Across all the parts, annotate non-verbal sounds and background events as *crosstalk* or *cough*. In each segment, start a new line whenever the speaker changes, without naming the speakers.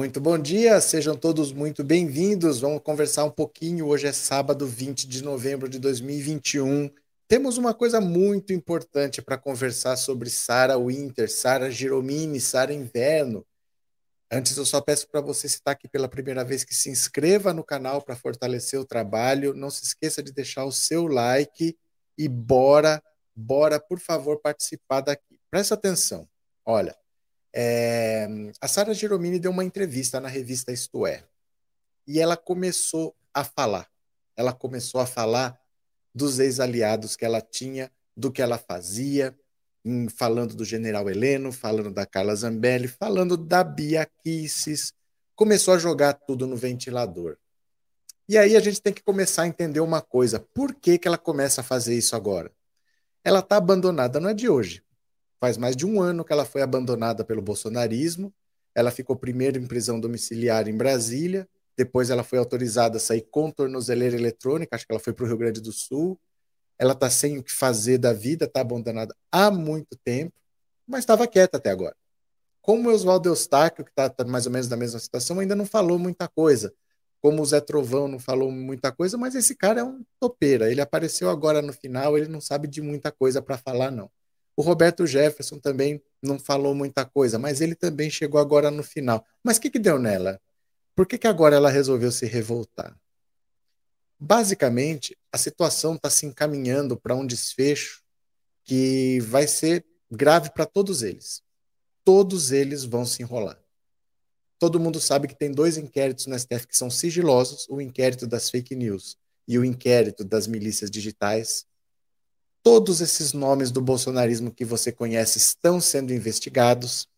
Muito bom dia, sejam todos muito bem-vindos. Vamos conversar um pouquinho. Hoje é sábado 20 de novembro de 2021. Temos uma coisa muito importante para conversar sobre Sara Winter, Sara Giromini, Sara Inverno. Antes, eu só peço para você, se está aqui pela primeira vez, que se inscreva no canal para fortalecer o trabalho. Não se esqueça de deixar o seu like e bora, bora, por favor, participar daqui. Presta atenção. Olha, é, a Sara Giromini deu uma entrevista na revista Isto É. E ela começou a falar. Ela começou a falar dos ex-aliados que ela tinha, do que ela fazia, em, falando do general Heleno, falando da Carla Zambelli, falando da Bia Kisses. Começou a jogar tudo no ventilador. E aí a gente tem que começar a entender uma coisa. Por que, que ela começa a fazer isso agora? Ela está abandonada, não é de hoje. Faz mais de um ano que ela foi abandonada pelo bolsonarismo. Ela ficou primeiro em prisão domiciliar em Brasília, depois ela foi autorizada a sair com tornozeleira eletrônica, acho que ela foi para o Rio Grande do Sul. Ela está sem o que fazer da vida, está abandonada há muito tempo, mas estava quieta até agora. Como o Oswaldo Eustáquio, que está tá mais ou menos na mesma situação, ainda não falou muita coisa. Como o Zé Trovão não falou muita coisa, mas esse cara é um topeira. Ele apareceu agora no final, ele não sabe de muita coisa para falar, não. O Roberto Jefferson também não falou muita coisa, mas ele também chegou agora no final. Mas o que, que deu nela? Por que, que agora ela resolveu se revoltar? Basicamente, a situação está se encaminhando para um desfecho que vai ser grave para todos eles. Todos eles vão se enrolar. Todo mundo sabe que tem dois inquéritos no STF que são sigilosos: o inquérito das fake news e o inquérito das milícias digitais Todos esses nomes do bolsonarismo que você conhece estão sendo investigados.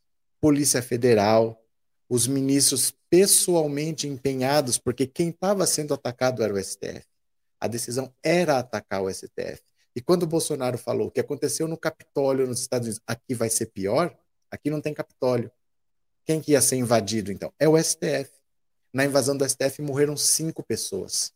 Polícia Federal, os ministros pessoalmente empenhados, porque quem estava sendo atacado era o STF. A decisão era atacar o STF. E quando o Bolsonaro falou que aconteceu no Capitólio nos Estados Unidos, aqui vai ser pior, aqui não tem Capitólio. Quem que ia ser invadido, então? É o STF. Na invasão do STF morreram cinco pessoas.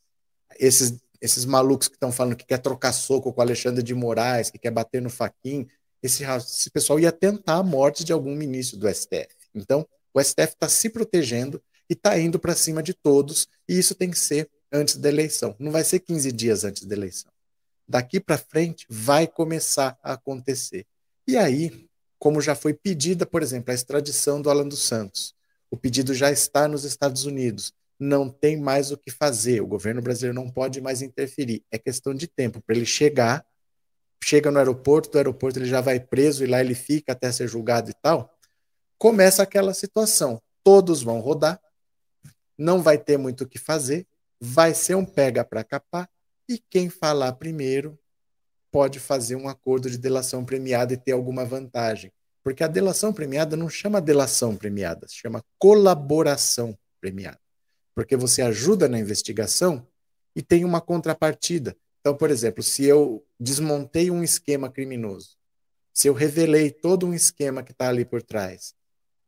Esses esses malucos que estão falando que quer trocar soco com Alexandre de Moraes, que quer bater no Faquin, esse, esse pessoal ia tentar a morte de algum ministro do STF. Então, o STF está se protegendo e está indo para cima de todos, e isso tem que ser antes da eleição. Não vai ser 15 dias antes da eleição. Daqui para frente vai começar a acontecer. E aí, como já foi pedida, por exemplo, a extradição do Alan dos Santos, o pedido já está nos Estados Unidos não tem mais o que fazer. O governo brasileiro não pode mais interferir. É questão de tempo para ele chegar. Chega no aeroporto, do aeroporto ele já vai preso e lá ele fica até ser julgado e tal. Começa aquela situação. Todos vão rodar, não vai ter muito o que fazer, vai ser um pega para capar e quem falar primeiro pode fazer um acordo de delação premiada e ter alguma vantagem. Porque a delação premiada não chama delação premiada, chama colaboração premiada porque você ajuda na investigação e tem uma contrapartida. Então, por exemplo, se eu desmontei um esquema criminoso, se eu revelei todo um esquema que está ali por trás,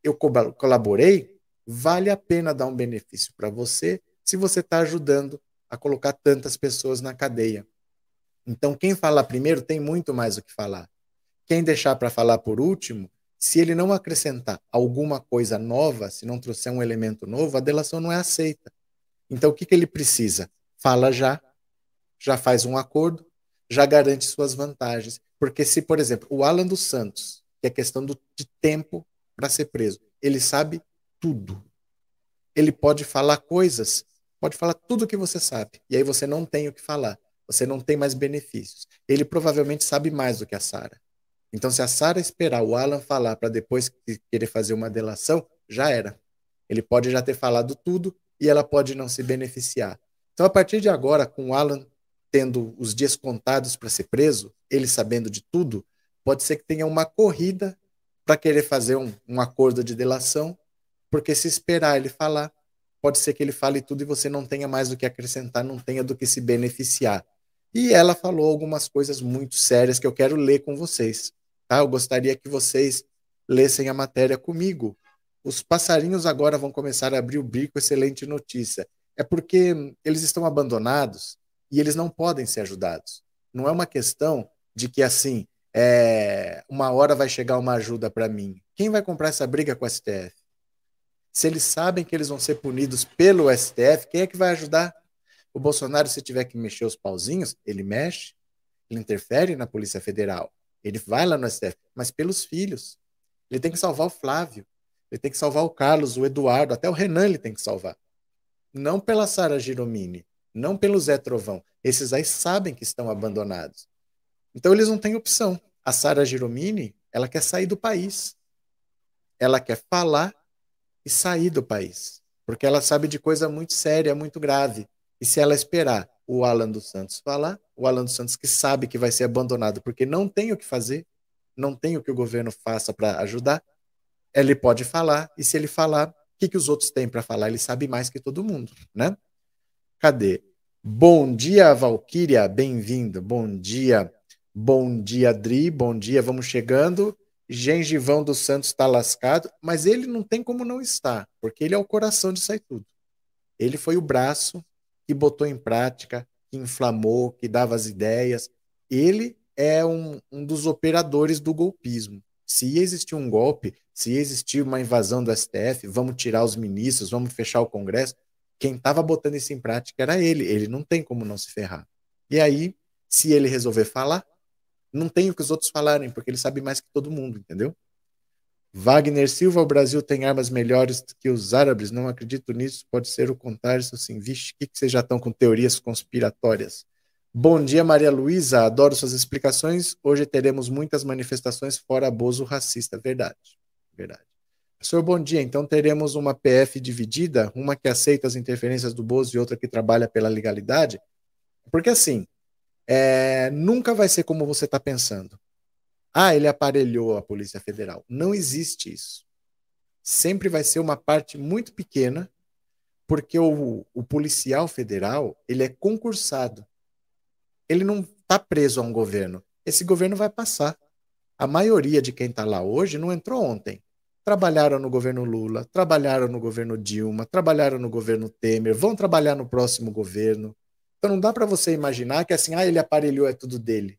eu colaborei, vale a pena dar um benefício para você se você está ajudando a colocar tantas pessoas na cadeia. Então, quem falar primeiro tem muito mais o que falar. Quem deixar para falar por último se ele não acrescentar alguma coisa nova, se não trouxer um elemento novo, a delação não é aceita. Então, o que, que ele precisa? Fala já, já faz um acordo, já garante suas vantagens. Porque se, por exemplo, o Alan dos Santos, que é questão do, de tempo para ser preso, ele sabe tudo. Ele pode falar coisas, pode falar tudo o que você sabe, e aí você não tem o que falar, você não tem mais benefícios. Ele provavelmente sabe mais do que a Sara. Então, se a Sara esperar o Alan falar para depois querer fazer uma delação, já era. Ele pode já ter falado tudo e ela pode não se beneficiar. Então, a partir de agora, com o Alan tendo os dias contados para ser preso, ele sabendo de tudo, pode ser que tenha uma corrida para querer fazer um, um acordo de delação, porque se esperar ele falar, pode ser que ele fale tudo e você não tenha mais do que acrescentar, não tenha do que se beneficiar. E ela falou algumas coisas muito sérias que eu quero ler com vocês. Tá? Eu gostaria que vocês lessem a matéria comigo. Os passarinhos agora vão começar a abrir o bico, excelente notícia. É porque eles estão abandonados e eles não podem ser ajudados. Não é uma questão de que assim, é, uma hora vai chegar uma ajuda para mim. Quem vai comprar essa briga com o STF? Se eles sabem que eles vão ser punidos pelo STF, quem é que vai ajudar? O Bolsonaro, se tiver que mexer os pauzinhos, ele mexe, ele interfere na Polícia Federal, ele vai lá no STF, mas pelos filhos. Ele tem que salvar o Flávio, ele tem que salvar o Carlos, o Eduardo, até o Renan ele tem que salvar. Não pela Sara Giromini, não pelo Zé Trovão. Esses aí sabem que estão abandonados. Então eles não têm opção. A Sara Giromini, ela quer sair do país. Ela quer falar e sair do país. Porque ela sabe de coisa muito séria, muito grave. E se ela esperar o Alan dos Santos falar, o Alan dos Santos que sabe que vai ser abandonado porque não tem o que fazer, não tem o que o governo faça para ajudar, ele pode falar, e se ele falar, o que, que os outros têm para falar? Ele sabe mais que todo mundo, né? Cadê? Bom dia, Valquíria, bem-vindo. Bom dia, bom dia, Dri, bom dia, vamos chegando. Gengivão dos Santos está lascado, mas ele não tem como não estar, porque ele é o coração de sair tudo. Ele foi o braço que botou em prática, que inflamou, que dava as ideias. Ele é um, um dos operadores do golpismo. Se existir um golpe, se existir uma invasão do STF, vamos tirar os ministros, vamos fechar o Congresso, quem estava botando isso em prática era ele. Ele não tem como não se ferrar. E aí, se ele resolver falar, não tem o que os outros falarem, porque ele sabe mais que todo mundo, entendeu? Wagner Silva, o Brasil tem armas melhores que os árabes, não acredito nisso, pode ser o contrário, sim. Vixe, que, que vocês já estão com teorias conspiratórias? Bom dia, Maria Luísa. Adoro suas explicações. Hoje teremos muitas manifestações fora abuso racista. Verdade. Verdade. Professor, bom dia. Então teremos uma PF dividida, uma que aceita as interferências do Bozo e outra que trabalha pela legalidade? Porque assim, é, nunca vai ser como você está pensando. Ah, ele aparelhou a Polícia Federal. Não existe isso. Sempre vai ser uma parte muito pequena, porque o, o policial federal ele é concursado ele não está preso a um governo. Esse governo vai passar. A maioria de quem está lá hoje não entrou ontem. Trabalharam no governo Lula, trabalharam no governo Dilma, trabalharam no governo Temer, vão trabalhar no próximo governo. Então não dá para você imaginar que assim, ah, ele aparelhou, é tudo dele.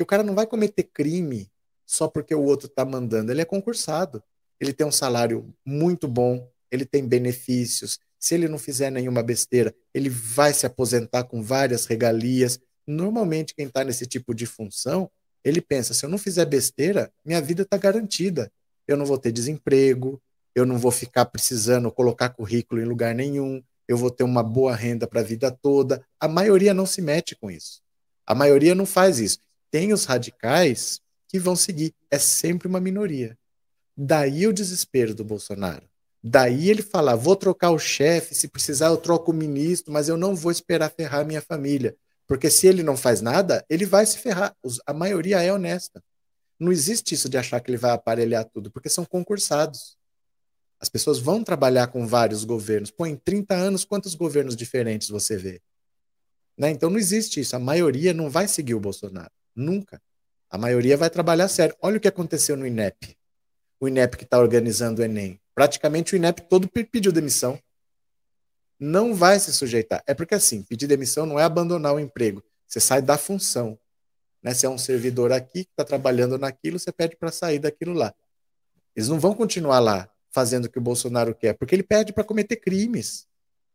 Porque o cara não vai cometer crime só porque o outro está mandando. Ele é concursado. Ele tem um salário muito bom, ele tem benefícios. Se ele não fizer nenhuma besteira, ele vai se aposentar com várias regalias normalmente quem está nesse tipo de função, ele pensa: se eu não fizer besteira, minha vida está garantida. Eu não vou ter desemprego, eu não vou ficar precisando colocar currículo em lugar nenhum, eu vou ter uma boa renda para a vida toda. A maioria não se mete com isso. A maioria não faz isso. Tem os radicais que vão seguir. É sempre uma minoria. Daí o desespero do Bolsonaro. Daí ele falar: vou trocar o chefe, se precisar eu troco o ministro, mas eu não vou esperar ferrar minha família. Porque se ele não faz nada, ele vai se ferrar. A maioria é honesta. Não existe isso de achar que ele vai aparelhar tudo, porque são concursados. As pessoas vão trabalhar com vários governos. Pô, em 30 anos, quantos governos diferentes você vê? Né? Então não existe isso. A maioria não vai seguir o Bolsonaro. Nunca. A maioria vai trabalhar sério. Olha o que aconteceu no INEP. O INEP que está organizando o Enem. Praticamente o INEP todo pediu demissão não vai se sujeitar. É porque assim, pedir demissão não é abandonar o emprego. Você sai da função. Né? Se é um servidor aqui que está trabalhando naquilo, você pede para sair daquilo lá. Eles não vão continuar lá fazendo o que o Bolsonaro quer, porque ele pede para cometer crimes,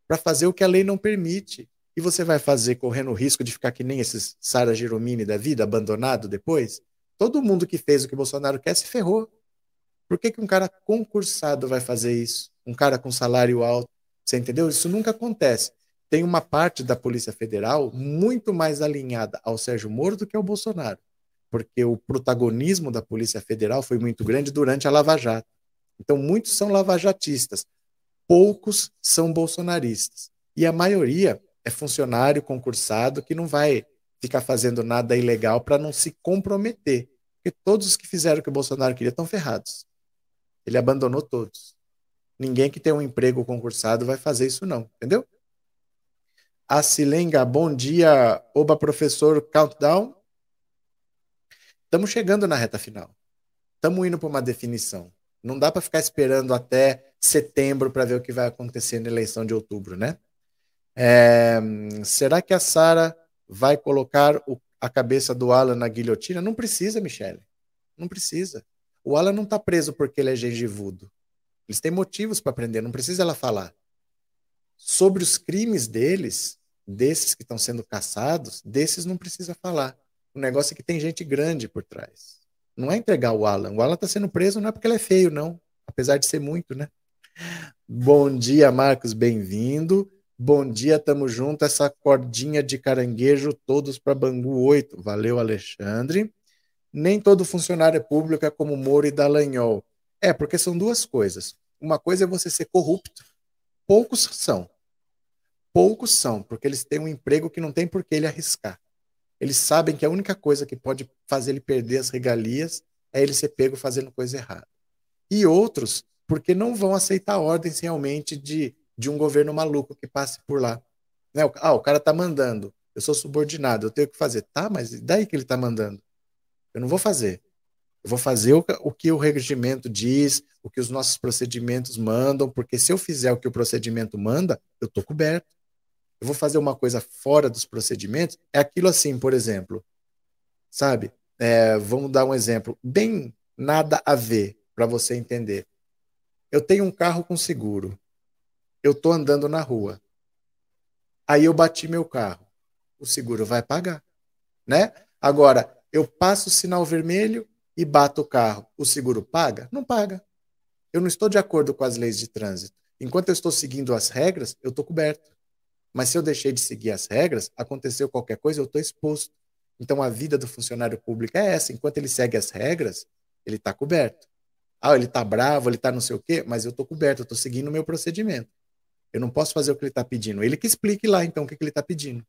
para fazer o que a lei não permite. E você vai fazer correndo o risco de ficar que nem esses Sara Giromini da vida, abandonado depois? Todo mundo que fez o que Bolsonaro quer se ferrou. Por que, que um cara concursado vai fazer isso? Um cara com salário alto? Você entendeu? Isso nunca acontece. Tem uma parte da Polícia Federal muito mais alinhada ao Sérgio Moro do que ao Bolsonaro, porque o protagonismo da Polícia Federal foi muito grande durante a Lava Jato. Então, muitos são lavajatistas, poucos são bolsonaristas. E a maioria é funcionário concursado que não vai ficar fazendo nada ilegal para não se comprometer. Porque todos os que fizeram o que o Bolsonaro queria estão ferrados. Ele abandonou todos. Ninguém que tem um emprego concursado vai fazer isso, não, entendeu? A Silenga, bom dia. Oba, professor, countdown. Estamos chegando na reta final. Estamos indo para uma definição. Não dá para ficar esperando até setembro para ver o que vai acontecer na eleição de outubro, né? É, será que a Sara vai colocar o, a cabeça do Alan na guilhotina? Não precisa, Michele. Não precisa. O Alan não está preso porque ele é gengivudo. Eles têm motivos para prender, não precisa ela falar. Sobre os crimes deles, desses que estão sendo caçados, desses não precisa falar. O negócio é que tem gente grande por trás. Não é entregar o Alan. O Alan está sendo preso não é porque ele é feio, não. Apesar de ser muito, né? Bom dia, Marcos, bem-vindo. Bom dia, tamo junto. Essa cordinha de caranguejo, todos para Bangu 8. Valeu, Alexandre. Nem todo funcionário público é como Moro e Dallagnol. É, porque são duas coisas. Uma coisa é você ser corrupto. Poucos são. Poucos são, porque eles têm um emprego que não tem por que ele arriscar. Eles sabem que a única coisa que pode fazer ele perder as regalias é ele ser pego fazendo coisa errada. E outros, porque não vão aceitar ordens realmente de de um governo maluco que passe por lá. Né? Ah, o cara tá mandando, eu sou subordinado, eu tenho que fazer. Tá, mas daí que ele tá mandando? Eu não vou fazer. Eu vou fazer o, o que o regimento diz, o que os nossos procedimentos mandam, porque se eu fizer o que o procedimento manda, eu tô coberto. Eu vou fazer uma coisa fora dos procedimentos, é aquilo assim, por exemplo, sabe? É, vamos dar um exemplo bem nada a ver para você entender. Eu tenho um carro com seguro eu estou andando na rua. Aí eu bati meu carro. O seguro vai pagar, né? Agora, eu passo o sinal vermelho e bato o carro. O seguro paga? Não paga. Eu não estou de acordo com as leis de trânsito. Enquanto eu estou seguindo as regras, eu estou coberto. Mas se eu deixei de seguir as regras, aconteceu qualquer coisa, eu estou exposto. Então a vida do funcionário público é essa. Enquanto ele segue as regras, ele está coberto. Ah, ele está bravo, ele está não sei o quê, mas eu estou coberto, eu estou seguindo o meu procedimento. Eu não posso fazer o que ele está pedindo. Ele que explique lá, então, o que, que ele está pedindo.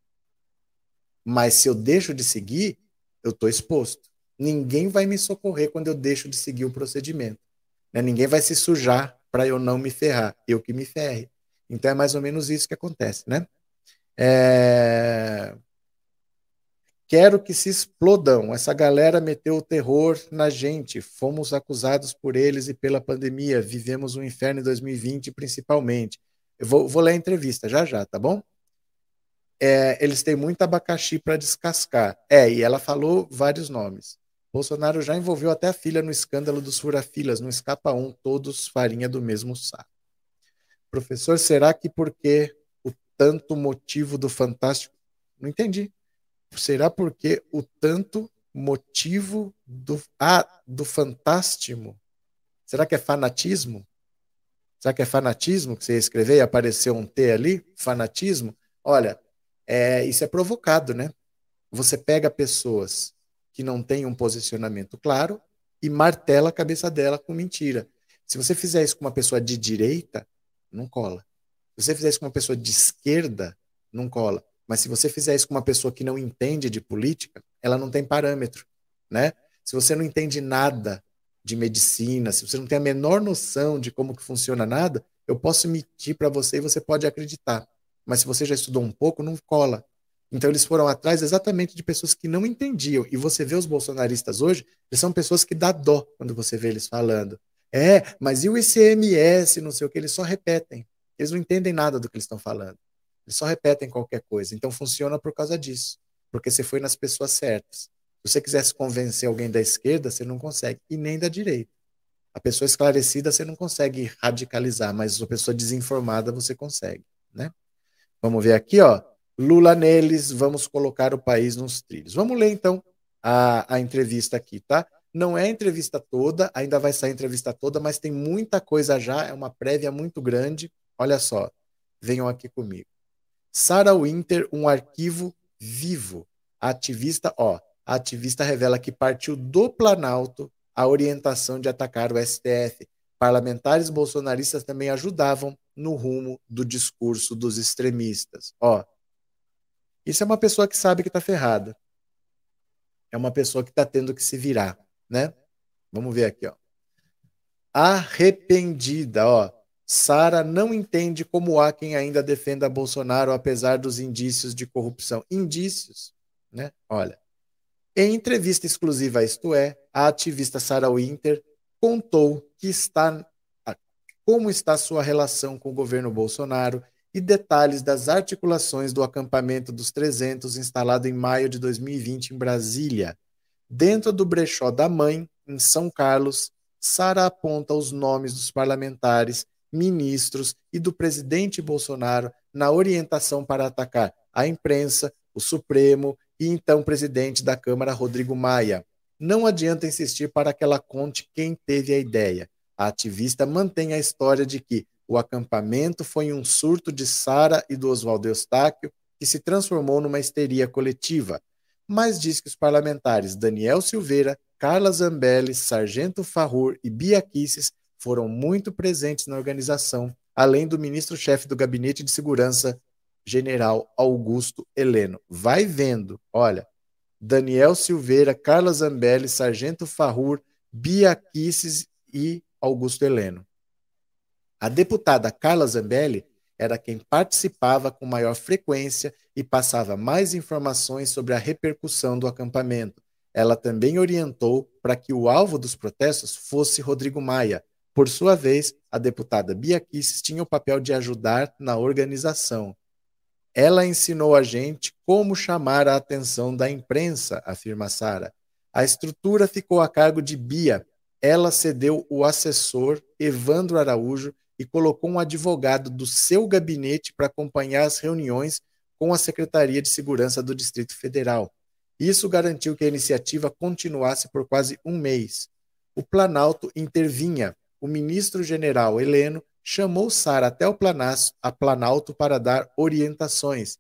Mas se eu deixo de seguir, eu estou exposto. Ninguém vai me socorrer quando eu deixo de seguir o procedimento. Né? Ninguém vai se sujar para eu não me ferrar. Eu que me ferre. Então é mais ou menos isso que acontece, né? É... Quero que se explodam. Essa galera meteu o terror na gente. Fomos acusados por eles e pela pandemia. Vivemos um inferno em 2020, principalmente. Eu vou, vou ler a entrevista já já, tá bom? É, eles têm muito abacaxi para descascar. É, e ela falou vários nomes. Bolsonaro já envolveu até a filha no escândalo dos furafilas, não escapa um, todos farinha do mesmo saco. Professor, será que porque o tanto motivo do fantástico. Não entendi. Será porque o tanto motivo do. Ah, do fantástico? Será que é fanatismo? Será que é fanatismo que você ia escrever e apareceu um T ali? Fanatismo? Olha, é, isso é provocado, né? Você pega pessoas que não têm um posicionamento claro e martela a cabeça dela com mentira. Se você fizer isso com uma pessoa de direita, não cola. Se você fizer isso com uma pessoa de esquerda, não cola. Mas se você fizer isso com uma pessoa que não entende de política, ela não tem parâmetro, né? Se você não entende nada de medicina, se você não tem a menor noção de como que funciona nada, eu posso mentir para você e você pode acreditar. Mas se você já estudou um pouco, não cola. Então eles foram atrás exatamente de pessoas que não entendiam. E você vê os bolsonaristas hoje, eles são pessoas que dá dó quando você vê eles falando. É, mas e o ICMS, não sei o que, eles só repetem. Eles não entendem nada do que eles estão falando. Eles só repetem qualquer coisa. Então funciona por causa disso. Porque você foi nas pessoas certas. Se você quisesse convencer alguém da esquerda, você não consegue, e nem da direita. A pessoa esclarecida você não consegue radicalizar, mas a pessoa desinformada você consegue, né? Vamos ver aqui, ó. Lula neles, vamos colocar o país nos trilhos. Vamos ler então a, a entrevista aqui, tá? Não é a entrevista toda, ainda vai sair a entrevista toda, mas tem muita coisa já, é uma prévia muito grande. Olha só, venham aqui comigo. Sarah Winter, um arquivo vivo. A ativista, ó, a ativista revela que partiu do Planalto a orientação de atacar o STF. Parlamentares bolsonaristas também ajudavam no rumo do discurso dos extremistas. Ó, isso é uma pessoa que sabe que está ferrada. É uma pessoa que está tendo que se virar, né? Vamos ver aqui, ó. Arrependida, ó. Sara não entende como há quem ainda defenda Bolsonaro apesar dos indícios de corrupção. Indícios, né? Olha, em entrevista exclusiva a Isto É, a ativista Sarah Winter contou que está como está sua relação com o governo Bolsonaro e detalhes das articulações do acampamento dos 300 instalado em maio de 2020 em Brasília. Dentro do brechó da mãe, em São Carlos, Sara aponta os nomes dos parlamentares, ministros e do presidente Bolsonaro na orientação para atacar a imprensa, o Supremo e então presidente da Câmara, Rodrigo Maia. Não adianta insistir para que ela conte quem teve a ideia. A ativista mantém a história de que o acampamento foi um surto de Sara e do Oswaldo Eustáquio que se transformou numa histeria coletiva, mas diz que os parlamentares Daniel Silveira, Carla Zambelli, Sargento Farrur e Bia Kisses foram muito presentes na organização, além do ministro-chefe do Gabinete de Segurança, General Augusto Heleno. Vai vendo, olha, Daniel Silveira, Carla Zambelli, Sargento Farrur, Bia Kisses e Augusto Heleno. A deputada Carla Zambelli era quem participava com maior frequência e passava mais informações sobre a repercussão do acampamento. Ela também orientou para que o alvo dos protestos fosse Rodrigo Maia. Por sua vez, a deputada Bia Kisses tinha o papel de ajudar na organização. Ela ensinou a gente como chamar a atenção da imprensa, afirma Sara. A estrutura ficou a cargo de Bia. Ela cedeu o assessor Evandro Araújo e colocou um advogado do seu gabinete para acompanhar as reuniões com a Secretaria de Segurança do Distrito Federal. Isso garantiu que a iniciativa continuasse por quase um mês. O Planalto intervinha. O ministro-general Heleno chamou Sara até o Planalto para dar orientações.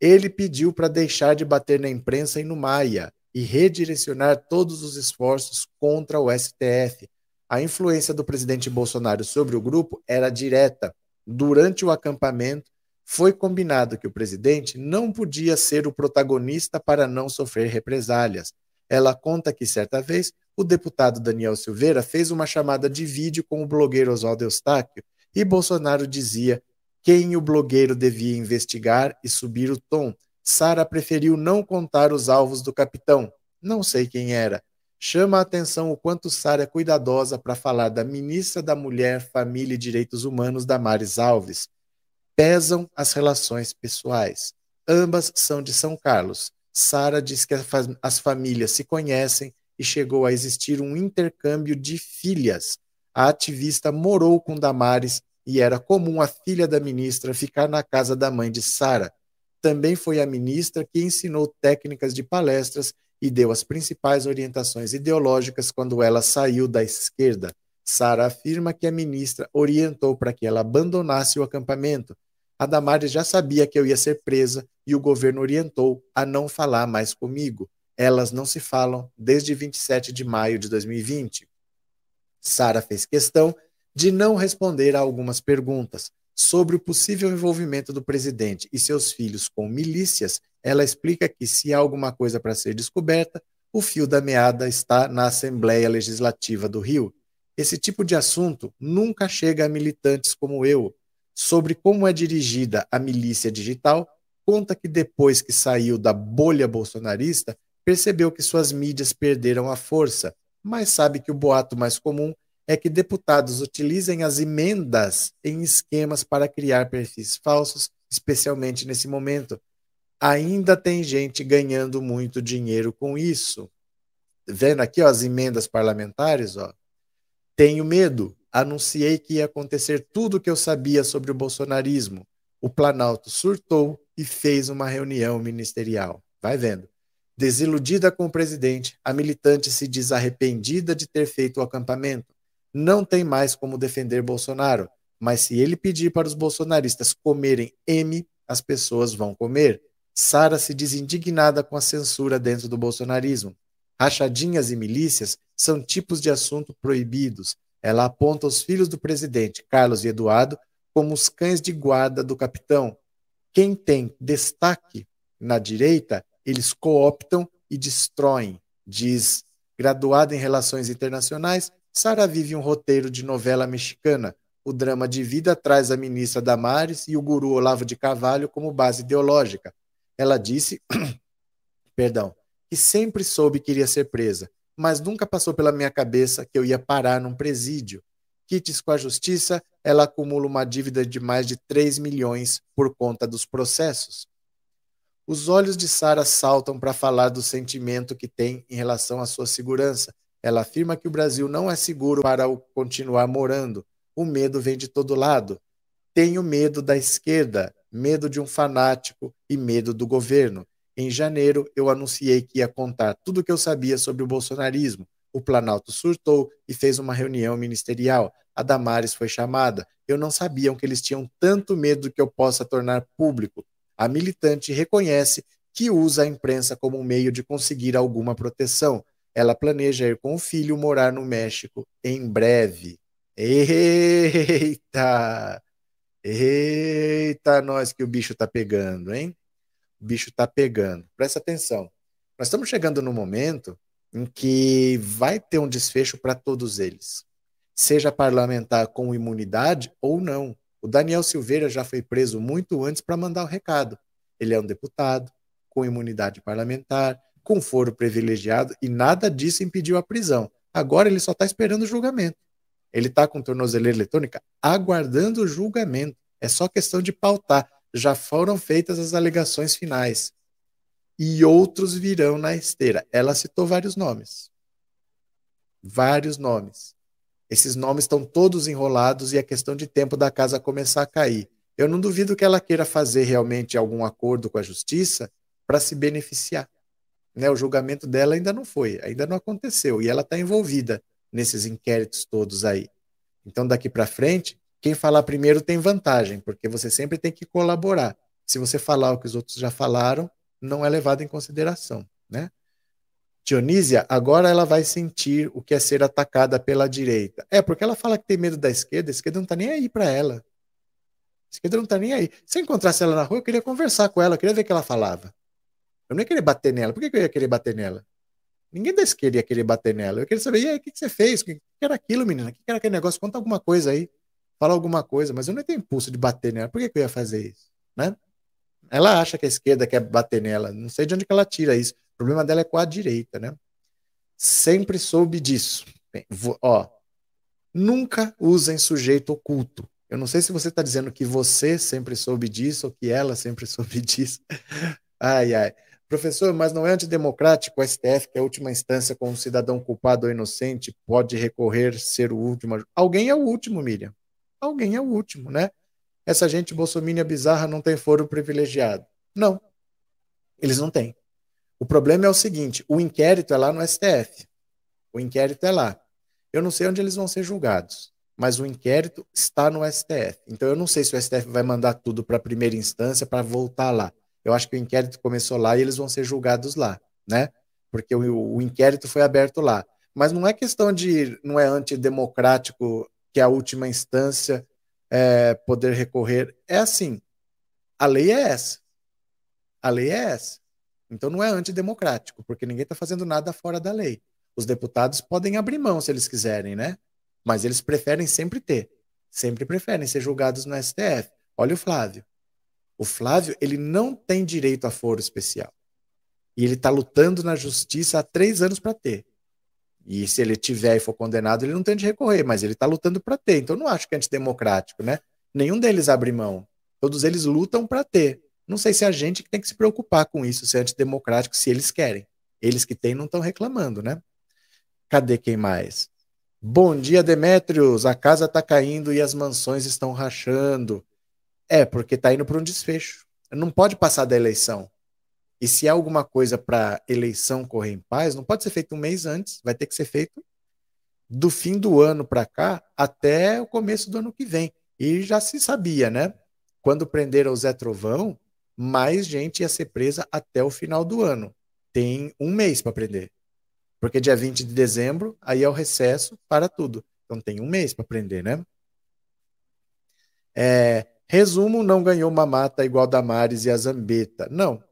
Ele pediu para deixar de bater na imprensa e no Maia e redirecionar todos os esforços contra o STF, a influência do presidente Bolsonaro sobre o grupo era direta. Durante o acampamento, foi combinado que o presidente não podia ser o protagonista para não sofrer represálias. Ela conta que, certa vez, o deputado Daniel Silveira fez uma chamada de vídeo com o blogueiro Oswaldo Eustáquio e Bolsonaro dizia quem o blogueiro devia investigar e subir o tom. Sara preferiu não contar os alvos do capitão. Não sei quem era. Chama a atenção o quanto Sara é cuidadosa para falar da ministra da Mulher, Família e Direitos Humanos, Damares Alves. Pesam as relações pessoais. Ambas são de São Carlos. Sara diz que as famílias se conhecem e chegou a existir um intercâmbio de filhas. A ativista morou com Damares e era comum a filha da ministra ficar na casa da mãe de Sara. Também foi a ministra que ensinou técnicas de palestras e deu as principais orientações ideológicas quando ela saiu da esquerda. Sara afirma que a ministra orientou para que ela abandonasse o acampamento. A Damares já sabia que eu ia ser presa e o governo orientou a não falar mais comigo. Elas não se falam desde 27 de maio de 2020. Sara fez questão de não responder a algumas perguntas sobre o possível envolvimento do presidente e seus filhos com milícias ela explica que, se há alguma coisa para ser descoberta, o fio da meada está na Assembleia Legislativa do Rio. Esse tipo de assunto nunca chega a militantes como eu. Sobre como é dirigida a milícia digital, conta que depois que saiu da bolha bolsonarista, percebeu que suas mídias perderam a força, mas sabe que o boato mais comum é que deputados utilizem as emendas em esquemas para criar perfis falsos, especialmente nesse momento ainda tem gente ganhando muito dinheiro com isso. Vendo aqui ó, as emendas parlamentares, ó. Tenho medo. Anunciei que ia acontecer tudo o que eu sabia sobre o bolsonarismo. O Planalto surtou e fez uma reunião ministerial. Vai vendo. Desiludida com o presidente, a militante se diz arrependida de ter feito o acampamento. Não tem mais como defender Bolsonaro, mas se ele pedir para os bolsonaristas comerem M, as pessoas vão comer. Sara se diz indignada com a censura dentro do bolsonarismo. Rachadinhas e milícias são tipos de assunto proibidos. Ela aponta os filhos do presidente, Carlos e Eduardo, como os cães de guarda do capitão. Quem tem destaque na direita, eles cooptam e destroem, diz. Graduada em Relações Internacionais, Sara vive um roteiro de novela mexicana. O drama de vida traz a ministra Damares e o guru Olavo de Carvalho como base ideológica. Ela disse, *clears throat* perdão, que sempre soube que iria ser presa, mas nunca passou pela minha cabeça que eu ia parar num presídio. Quites com a justiça, ela acumula uma dívida de mais de 3 milhões por conta dos processos. Os olhos de Sara saltam para falar do sentimento que tem em relação à sua segurança. Ela afirma que o Brasil não é seguro para continuar morando. O medo vem de todo lado. Tenho medo da esquerda, medo de um fanático e medo do governo. Em janeiro, eu anunciei que ia contar tudo o que eu sabia sobre o bolsonarismo. O Planalto surtou e fez uma reunião ministerial. A Damares foi chamada. Eu não sabia que eles tinham tanto medo que eu possa tornar público. A militante reconhece que usa a imprensa como um meio de conseguir alguma proteção. Ela planeja ir com o filho morar no México em breve. Eita! Eita, nós que o bicho tá pegando, hein? O bicho tá pegando. Presta atenção. Nós estamos chegando no momento em que vai ter um desfecho para todos eles, seja parlamentar com imunidade ou não. O Daniel Silveira já foi preso muito antes para mandar o recado. Ele é um deputado com imunidade parlamentar, com foro privilegiado e nada disso impediu a prisão. Agora ele só está esperando o julgamento. Ele está com tornozeleira eletrônica aguardando o julgamento. É só questão de pautar. Já foram feitas as alegações finais e outros virão na esteira. Ela citou vários nomes. Vários nomes. Esses nomes estão todos enrolados e é questão de tempo da casa começar a cair. Eu não duvido que ela queira fazer realmente algum acordo com a justiça para se beneficiar. Né? O julgamento dela ainda não foi, ainda não aconteceu e ela está envolvida nesses inquéritos todos aí. Então, daqui para frente, quem falar primeiro tem vantagem, porque você sempre tem que colaborar. Se você falar o que os outros já falaram, não é levado em consideração, né? Dionísia, agora ela vai sentir o que é ser atacada pela direita. É, porque ela fala que tem medo da esquerda, a esquerda não tá nem aí para ela. A esquerda não tá nem aí. Se eu encontrasse ela na rua, eu queria conversar com ela, eu queria ver o que ela falava. Eu não ia querer bater nela. Por que, eu ia querer bater nela? Ninguém da esquerda ia querer bater nela. Eu queria saber, e aí, o que, você fez? O que, era aquilo, menina? O que, que era aquele negócio? Conta alguma coisa aí. Fala alguma coisa. Mas eu não tenho impulso de bater nela. Por que, que eu ia fazer isso? Né? Ela acha que a esquerda quer bater nela. Não sei de onde que ela tira isso. O problema dela é com a direita, né? Sempre soube disso. Bem, vou, ó, nunca usem sujeito oculto. Eu não sei se você está dizendo que você sempre soube disso ou que ela sempre *laughs* soube disso. Ai, ai. Professor, mas não é antidemocrático o STF, que é a última instância com um cidadão culpado ou inocente, pode recorrer, ser o último. Alguém é o último, Miriam. Alguém é o último, né? essa gente bolsomínia bizarra não tem foro privilegiado. Não. Eles não têm. O problema é o seguinte: o inquérito é lá no STF. O inquérito é lá. Eu não sei onde eles vão ser julgados, mas o inquérito está no STF. Então eu não sei se o STF vai mandar tudo para a primeira instância para voltar lá. Eu acho que o inquérito começou lá e eles vão ser julgados lá, né? Porque o, o inquérito foi aberto lá. Mas não é questão de não é antidemocrático que a última instância é, poder recorrer. É assim, a lei é essa. A lei é essa. Então não é antidemocrático, porque ninguém está fazendo nada fora da lei. Os deputados podem abrir mão se eles quiserem, né? Mas eles preferem sempre ter. Sempre preferem ser julgados no STF. Olha o Flávio. O Flávio, ele não tem direito a foro especial. E ele está lutando na justiça há três anos para ter. E se ele tiver e for condenado, ele não tem de recorrer, mas ele está lutando para ter. Então, não acho que é antidemocrático, né? Nenhum deles abre mão. Todos eles lutam para ter. Não sei se é a gente que tem que se preocupar com isso, se é antidemocrático, se eles querem. Eles que têm não estão reclamando, né? Cadê quem mais? Bom dia, Demétrios. A casa está caindo e as mansões estão rachando. É, porque está indo para um desfecho. Não pode passar da eleição. E se há alguma coisa para eleição correr em paz, não pode ser feito um mês antes, vai ter que ser feito do fim do ano para cá até o começo do ano que vem. E já se sabia, né? Quando prenderam o Zé Trovão, mais gente ia ser presa até o final do ano. Tem um mês para prender. Porque dia 20 de dezembro, aí é o recesso para tudo. Então tem um mês para prender, né? É, resumo, não ganhou uma mata igual da Mares e a Zambeta. Não,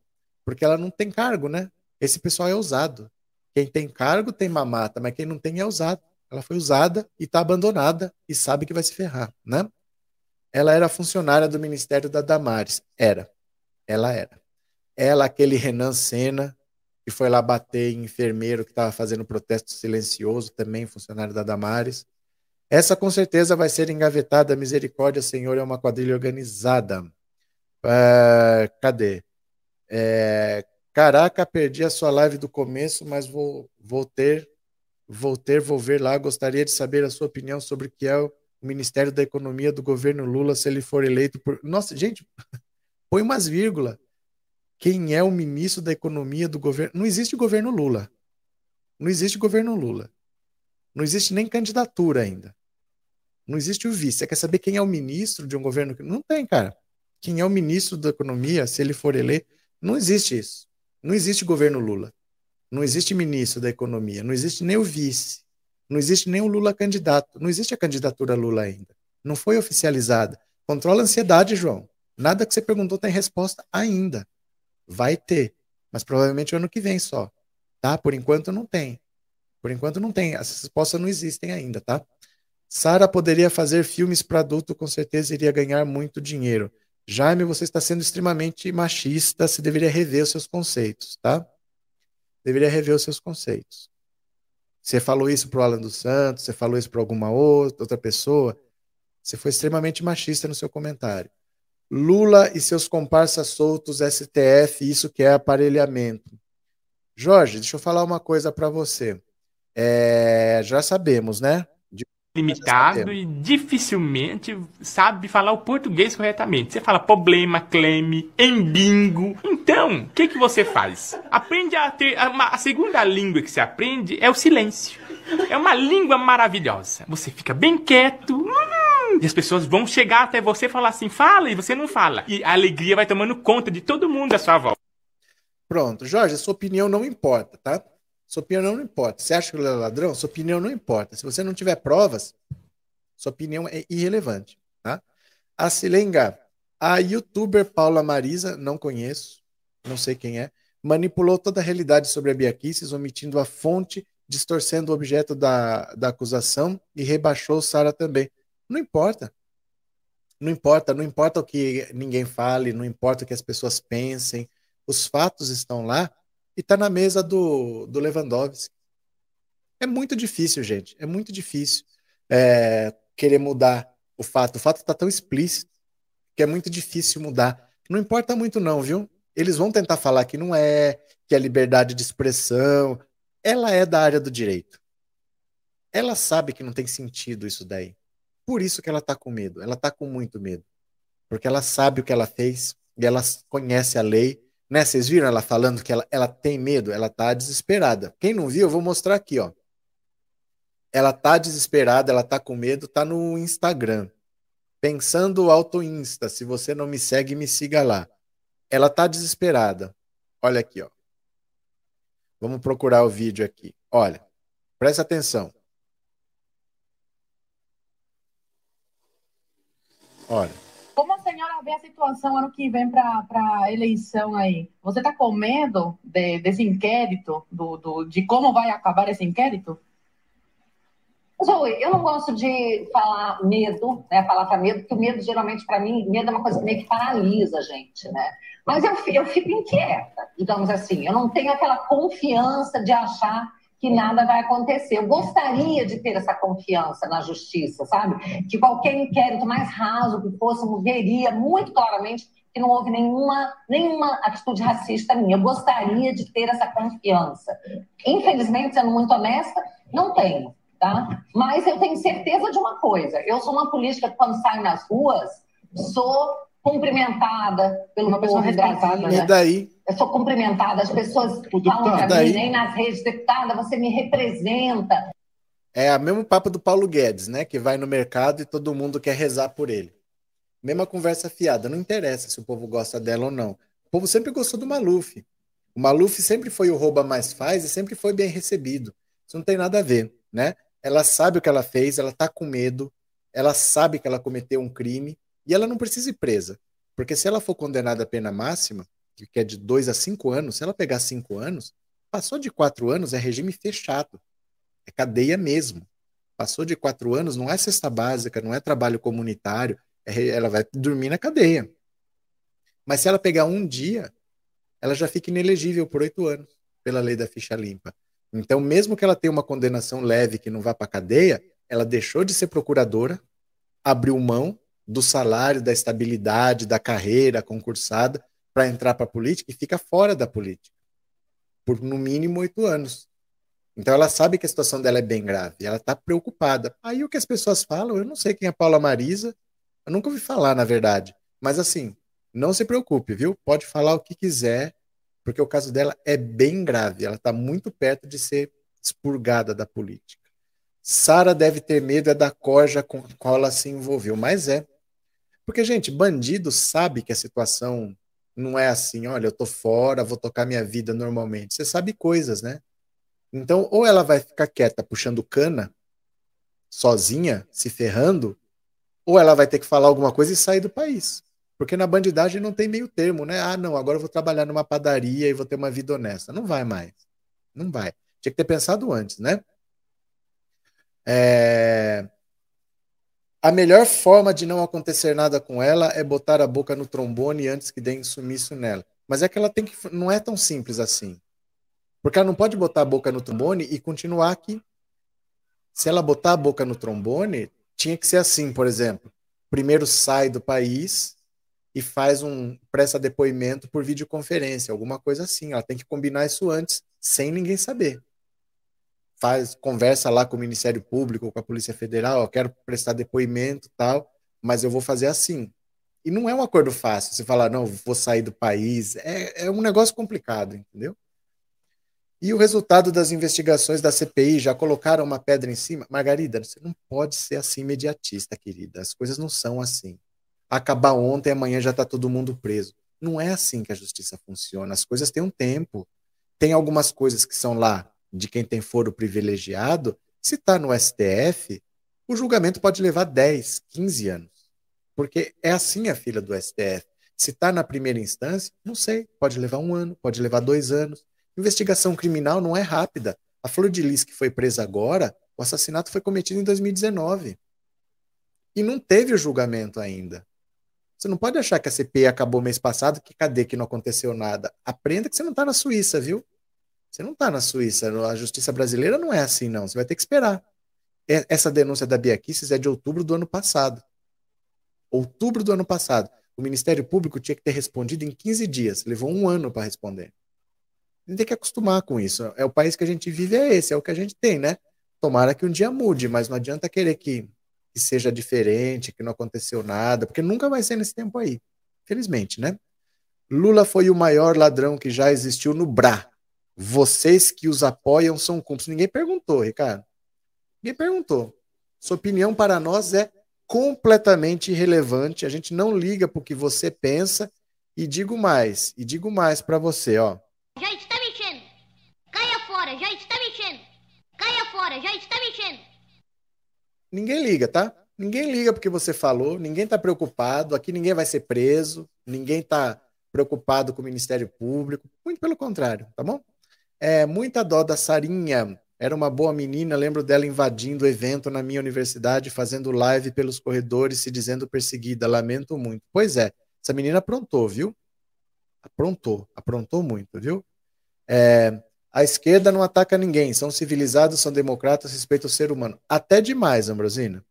porque ela não tem cargo, né? Esse pessoal é usado. Quem tem cargo tem mamata, mas quem não tem é usado. Ela foi usada e está abandonada e sabe que vai se ferrar, né? Ela era funcionária do Ministério da Damares. Era. Ela era. Ela, aquele Renan Senna, que foi lá bater em enfermeiro que estava fazendo protesto silencioso, também funcionário da Damares. Essa com certeza vai ser engavetada. Misericórdia, Senhor, é uma quadrilha organizada. Uh, cadê? É, caraca, perdi a sua live do começo, mas vou, vou ter vou ter, vou ver lá. Gostaria de saber a sua opinião sobre o que é o Ministério da Economia do governo Lula se ele for eleito por. Nossa, gente, *laughs* põe umas vírgulas. Quem é o ministro da Economia do governo? Não existe governo Lula. Não existe governo Lula. Não existe nem candidatura ainda. Não existe o vice. Você quer saber quem é o ministro de um governo? Não tem, cara. Quem é o ministro da Economia, se ele for eleito? Não existe isso. Não existe governo Lula. Não existe ministro da Economia. Não existe nem o vice. Não existe nem o Lula candidato. Não existe a candidatura Lula ainda. Não foi oficializada. Controla a ansiedade, João. Nada que você perguntou tem resposta ainda. Vai ter. Mas provavelmente o ano que vem só. Tá? Por enquanto não tem. Por enquanto não tem. As respostas não existem ainda, tá? Sara poderia fazer filmes para adulto, com certeza iria ganhar muito dinheiro. Jaime, você está sendo extremamente machista, você deveria rever os seus conceitos, tá? Deveria rever os seus conceitos. Você falou isso para o Alan dos Santos, você falou isso para alguma outra, outra pessoa, você foi extremamente machista no seu comentário. Lula e seus comparsas soltos, STF, isso que é aparelhamento. Jorge, deixa eu falar uma coisa para você. É, já sabemos, né?
Limitado e dificilmente sabe falar o português corretamente. Você fala problema, claim, embingo. Então, o que, que você faz? Aprende a ter. A, a segunda língua que você aprende é o silêncio. É uma língua maravilhosa. Você fica bem quieto. Hum, e as pessoas vão chegar até você e falar assim, fala, e você não fala. E a alegria vai tomando conta de todo mundo à sua volta.
Pronto, Jorge, a sua opinião não importa, tá? Sua opinião não importa. Você acha que ele é ladrão? Sua opinião não importa. Se você não tiver provas, sua opinião é irrelevante. Tá? A Silenga, a youtuber Paula Marisa, não conheço, não sei quem é, manipulou toda a realidade sobre a Bia omitindo a fonte, distorcendo o objeto da, da acusação e rebaixou Sara também. Não importa. Não importa, não importa o que ninguém fale, não importa o que as pessoas pensem. Os fatos estão lá e está na mesa do, do Lewandowski. É muito difícil, gente. É muito difícil é, querer mudar o fato. O fato está tão explícito que é muito difícil mudar. Não importa muito, não, viu? Eles vão tentar falar que não é, que é liberdade de expressão. Ela é da área do direito. Ela sabe que não tem sentido isso daí. Por isso que ela está com medo. Ela está com muito medo. Porque ela sabe o que ela fez e ela conhece a lei né? Vocês viram ela falando que ela, ela tem medo? Ela tá desesperada. Quem não viu, eu vou mostrar aqui, ó. Ela tá desesperada, ela tá com medo, tá no Instagram. Pensando Auto Insta, se você não me segue, me siga lá. Ela tá desesperada. Olha aqui, ó. Vamos procurar o vídeo aqui. Olha, presta atenção. Olha.
Como a senhora vê a situação ano que vem para a eleição aí? Você está com medo de, desse inquérito, do, do, de como vai acabar esse inquérito?
Zoe, eu não gosto de falar medo, né? Falar para medo, porque o medo, geralmente, para mim, medo é uma coisa que meio que paralisa a gente, né? Mas eu, eu fico inquieta, digamos assim. Eu não tenho aquela confiança de achar que nada vai acontecer. Eu gostaria de ter essa confiança na justiça, sabe? Que qualquer inquérito mais raso que fôssemos veria muito claramente que não houve nenhuma, nenhuma atitude racista minha. Eu gostaria de ter essa confiança. Infelizmente, sendo muito honesta, não tenho, tá? Mas eu tenho certeza de uma coisa: eu sou uma política que, quando saio nas ruas, sou cumprimentada pelo uma pessoa
respeitada. Né? E daí?
Eu sou cumprimentada, as pessoas falam para mim, nem nas redes, deputada, você me representa.
É o mesmo papo do Paulo Guedes, né? Que vai no mercado e todo mundo quer rezar por ele. Mesma conversa fiada, não interessa se o povo gosta dela ou não. O povo sempre gostou do Maluf. O Maluf sempre foi o rouba mais faz e sempre foi bem recebido. Isso não tem nada a ver, né? Ela sabe o que ela fez, ela tá com medo, ela sabe que ela cometeu um crime e ela não precisa ir presa. Porque se ela for condenada à pena máxima, que é de dois a cinco anos, se ela pegar cinco anos, passou de quatro anos é regime fechado. É cadeia mesmo. Passou de quatro anos, não é cesta básica, não é trabalho comunitário, é, ela vai dormir na cadeia. Mas se ela pegar um dia, ela já fica inelegível por oito anos, pela lei da ficha limpa. Então, mesmo que ela tenha uma condenação leve que não vá para cadeia, ela deixou de ser procuradora, abriu mão do salário, da estabilidade, da carreira concursada para entrar para a política e fica fora da política por no mínimo oito anos. Então ela sabe que a situação dela é bem grave, ela está preocupada. Aí o que as pessoas falam, eu não sei quem é Paula Marisa, eu nunca ouvi falar, na verdade. Mas assim, não se preocupe, viu? Pode falar o que quiser, porque o caso dela é bem grave. Ela está muito perto de ser expurgada da política. Sara deve ter medo é da corja com a qual ela se envolveu, mas é. Porque, gente, bandido sabe que a situação não é assim, olha, eu tô fora, vou tocar minha vida normalmente. Você sabe coisas, né? Então, ou ela vai ficar quieta puxando cana, sozinha, se ferrando, ou ela vai ter que falar alguma coisa e sair do país. Porque na bandidagem não tem meio termo, né? Ah, não, agora eu vou trabalhar numa padaria e vou ter uma vida honesta. Não vai mais. Não vai. Tinha que ter pensado antes, né? É... A melhor forma de não acontecer nada com ela é botar a boca no trombone antes que deem sumiço nela. Mas é que ela tem que. Não é tão simples assim. Porque ela não pode botar a boca no trombone e continuar aqui. Se ela botar a boca no trombone, tinha que ser assim, por exemplo. Primeiro sai do país e faz um presta depoimento por videoconferência, alguma coisa assim. Ela tem que combinar isso antes, sem ninguém saber faz conversa lá com o Ministério Público, com a Polícia Federal, eu quero prestar depoimento tal, mas eu vou fazer assim. E não é um acordo fácil. Você falar, não, vou sair do país. É, é um negócio complicado, entendeu? E o resultado das investigações da CPI já colocaram uma pedra em cima? Margarida, você não pode ser assim imediatista, querida. As coisas não são assim. Acabar ontem, amanhã já está todo mundo preso. Não é assim que a justiça funciona. As coisas têm um tempo. Tem algumas coisas que são lá de quem tem foro privilegiado, se está no STF, o julgamento pode levar 10, 15 anos. Porque é assim a fila do STF. Se está na primeira instância, não sei, pode levar um ano, pode levar dois anos. Investigação criminal não é rápida. A Flor de Lis, que foi presa agora, o assassinato foi cometido em 2019. E não teve o julgamento ainda. Você não pode achar que a CPI acabou mês passado, que cadê que não aconteceu nada? Aprenda que você não está na Suíça, viu? Você não está na Suíça. A justiça brasileira não é assim, não. Você vai ter que esperar. Essa denúncia da Bia Kicis é de outubro do ano passado. Outubro do ano passado. O Ministério Público tinha que ter respondido em 15 dias. Levou um ano para responder. A gente tem que acostumar com isso. É o país que a gente vive, é esse, é o que a gente tem, né? Tomara que um dia mude, mas não adianta querer que, que seja diferente, que não aconteceu nada, porque nunca vai ser nesse tempo aí. Felizmente, né? Lula foi o maior ladrão que já existiu no BRA, vocês que os apoiam são cúmplices. Ninguém perguntou, Ricardo. Ninguém perguntou. Sua opinião para nós é completamente irrelevante. A gente não liga para o que você pensa. E digo mais, e digo mais para você, ó.
Já está mexendo. Caia fora, já está mexendo. Caia fora, já está mexendo.
Ninguém liga, tá? Ninguém liga porque você falou, ninguém está preocupado, aqui ninguém vai ser preso, ninguém está preocupado com o Ministério Público, muito pelo contrário, tá bom? É, muita dó da Sarinha. Era uma boa menina, lembro dela invadindo o evento na minha universidade, fazendo live pelos corredores, se dizendo perseguida. Lamento muito. Pois é, essa menina aprontou, viu? Aprontou, aprontou muito, viu? É, a esquerda não ataca ninguém, são civilizados, são democratas, respeitam o ser humano. Até demais, Ambrosina.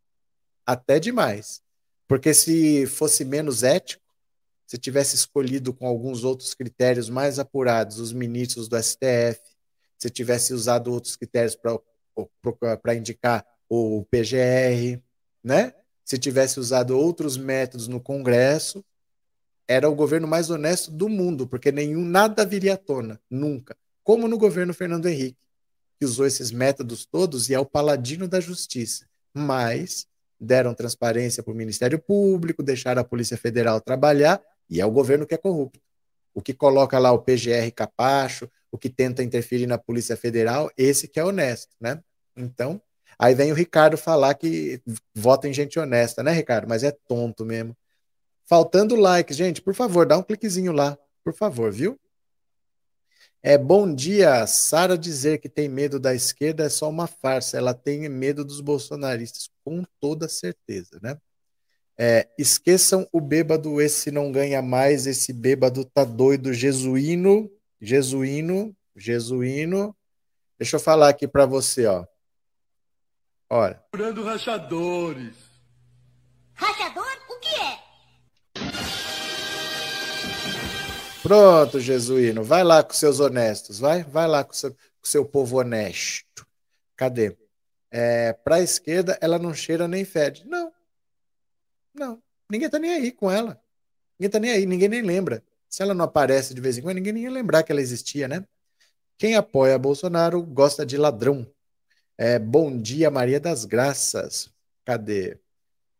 Até demais. Porque se fosse menos ético, se tivesse escolhido com alguns outros critérios mais apurados os ministros do STF, se tivesse usado outros critérios para indicar o PGR, né? Se tivesse usado outros métodos no Congresso, era o governo mais honesto do mundo, porque nenhum nada viria à tona, nunca. Como no governo Fernando Henrique, que usou esses métodos todos e é o paladino da justiça. Mas deram transparência para o Ministério Público, deixaram a Polícia Federal trabalhar e é o governo que é corrupto. O que coloca lá o PGR capacho, o que tenta interferir na Polícia Federal, esse que é honesto, né? Então, aí vem o Ricardo falar que vota em gente honesta, né, Ricardo? Mas é tonto mesmo. Faltando like, gente, por favor, dá um cliquezinho lá, por favor, viu? É bom dia. Sara dizer que tem medo da esquerda é só uma farsa. Ela tem medo dos bolsonaristas, com toda certeza, né? É, esqueçam o bêbado, esse não ganha mais, esse bêbado tá doido, jesuíno, jesuíno, jesuíno. Deixa eu falar aqui para você, ó. Olha.
Procurando rachadores.
Rachador? O que é?
Pronto, jesuíno. Vai lá com seus honestos, vai, vai lá com seu. seu povo honesto. Cadê? É, para a esquerda, ela não cheira nem fede. Não. Não. Ninguém tá nem aí com ela. Ninguém tá nem aí, ninguém nem lembra. Se ela não aparece de vez em quando, ninguém nem ia lembrar que ela existia, né? Quem apoia Bolsonaro gosta de ladrão. É, bom dia, Maria das Graças. Cadê?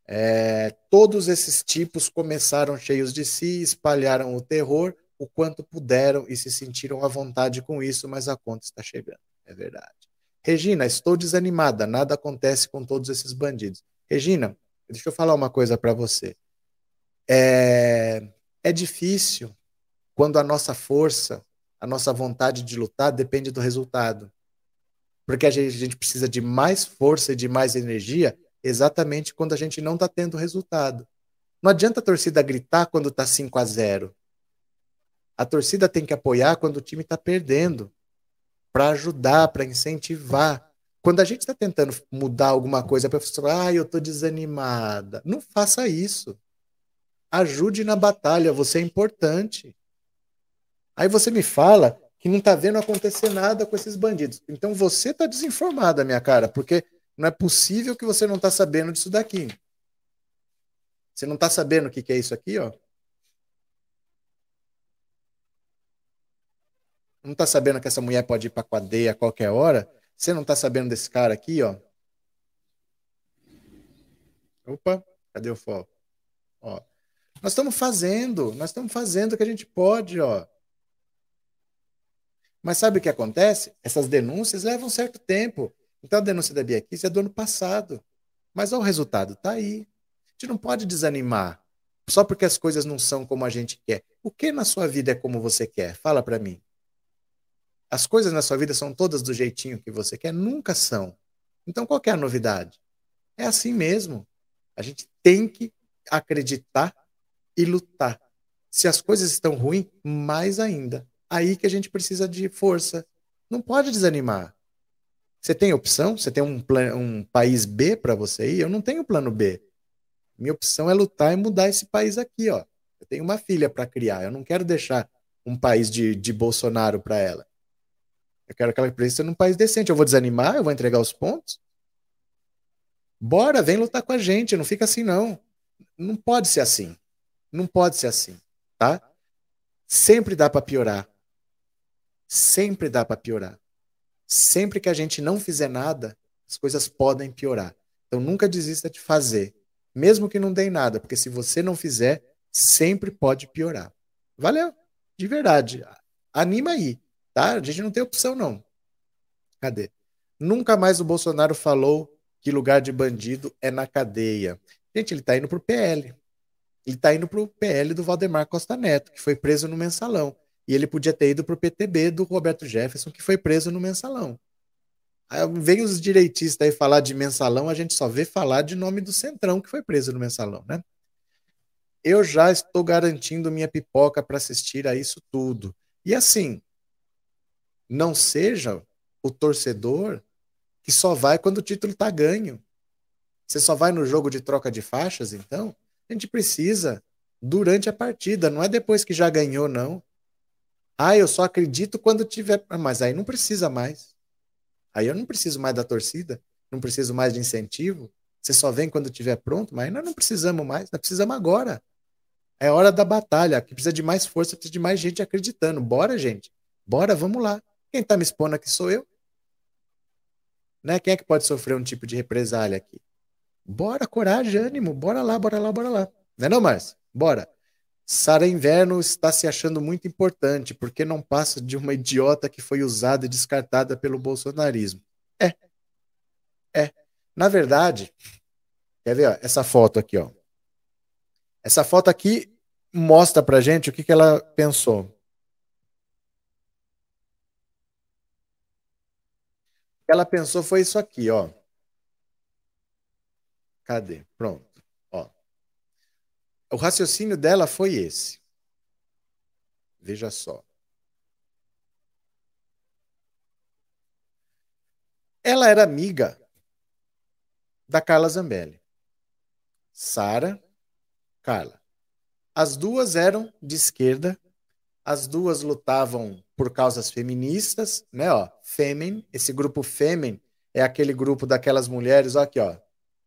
É, todos esses tipos começaram cheios de si, espalharam o terror o quanto puderam e se sentiram à vontade com isso, mas a conta está chegando. É verdade. Regina, estou desanimada, nada acontece com todos esses bandidos. Regina, deixa eu falar uma coisa para você. É, é difícil quando a nossa força, a nossa vontade de lutar depende do resultado. Porque a gente, a gente precisa de mais força e de mais energia exatamente quando a gente não está tendo resultado. Não adianta a torcida gritar quando está 5 a 0. A torcida tem que apoiar quando o time está perdendo, para ajudar, para incentivar. Quando a gente está tentando mudar alguma coisa, para falar, ah, eu estou desanimada. Não faça isso. Ajude na batalha, você é importante. Aí você me fala que não está vendo acontecer nada com esses bandidos. Então você está desinformada, minha cara, porque não é possível que você não está sabendo disso daqui. Você não está sabendo o que, que é isso aqui, ó? Não está sabendo que essa mulher pode ir para cadeia a qualquer hora? Você não está sabendo desse cara aqui, ó? Opa, cadê o foco? Ó. Nós estamos fazendo, nós estamos fazendo o que a gente pode, ó. Mas sabe o que acontece? Essas denúncias levam um certo tempo. Então a denúncia da Bia Kiss é do ano passado. Mas ó, o resultado está aí. A gente não pode desanimar só porque as coisas não são como a gente quer. O que na sua vida é como você quer? Fala para mim. As coisas na sua vida são todas do jeitinho que você quer? Nunca são. Então qual é a novidade? É assim mesmo. A gente tem que acreditar e lutar. Se as coisas estão ruins, mais ainda. Aí que a gente precisa de força. Não pode desanimar. Você tem opção? Você tem um, um país B para você ir? Eu não tenho plano B. Minha opção é lutar e mudar esse país aqui, ó. Eu tenho uma filha para criar. Eu não quero deixar um país de, de Bolsonaro para ela. Eu quero que ela cresça num país decente. Eu vou desanimar? Eu vou entregar os pontos? Bora, vem lutar com a gente. Não fica assim, não. Não pode ser assim. Não pode ser assim, tá? Sempre dá para piorar. Sempre dá para piorar sempre que a gente não fizer nada, as coisas podem piorar. Então nunca desista de fazer, mesmo que não dê nada, porque se você não fizer, sempre pode piorar. Valeu, de verdade. Anima aí, tá? A gente não tem opção não. Cadê? Nunca mais o Bolsonaro falou que lugar de bandido é na cadeia. Gente, ele está indo pro PL. Ele está indo pro PL do Valdemar Costa Neto, que foi preso no mensalão. E ele podia ter ido para o PTB do Roberto Jefferson, que foi preso no mensalão. Aí vem os direitistas aí falar de mensalão, a gente só vê falar de nome do Centrão, que foi preso no mensalão, né? Eu já estou garantindo minha pipoca para assistir a isso tudo. E assim, não seja o torcedor que só vai quando o título está ganho. Você só vai no jogo de troca de faixas, então? A gente precisa durante a partida, não é depois que já ganhou, não. Ah, eu só acredito quando tiver. Ah, mas aí não precisa mais. Aí eu não preciso mais da torcida, não preciso mais de incentivo. Você só vem quando estiver pronto, mas nós não precisamos mais, nós precisamos agora. É hora da batalha, que precisa de mais força, precisa de mais gente acreditando. Bora, gente. Bora, vamos lá. Quem está me expondo aqui sou eu. Né? Quem é que pode sofrer um tipo de represália aqui? Bora, coragem, ânimo, bora lá, bora lá, bora lá. Não é não, Márcio? Bora. Sara Inverno está se achando muito importante porque não passa de uma idiota que foi usada e descartada pelo bolsonarismo. É. É. Na verdade, quer ver ó, essa foto aqui, ó. Essa foto aqui mostra pra gente o que, que ela pensou. O que ela pensou foi isso aqui, ó. Cadê? Pronto. O raciocínio dela foi esse. Veja só. Ela era amiga da Carla Zambelli. Sara, Carla. As duas eram de esquerda As duas lutavam por causas feministas, né? Ó, Femen, esse grupo Femen é aquele grupo daquelas mulheres, ó, aqui, ó.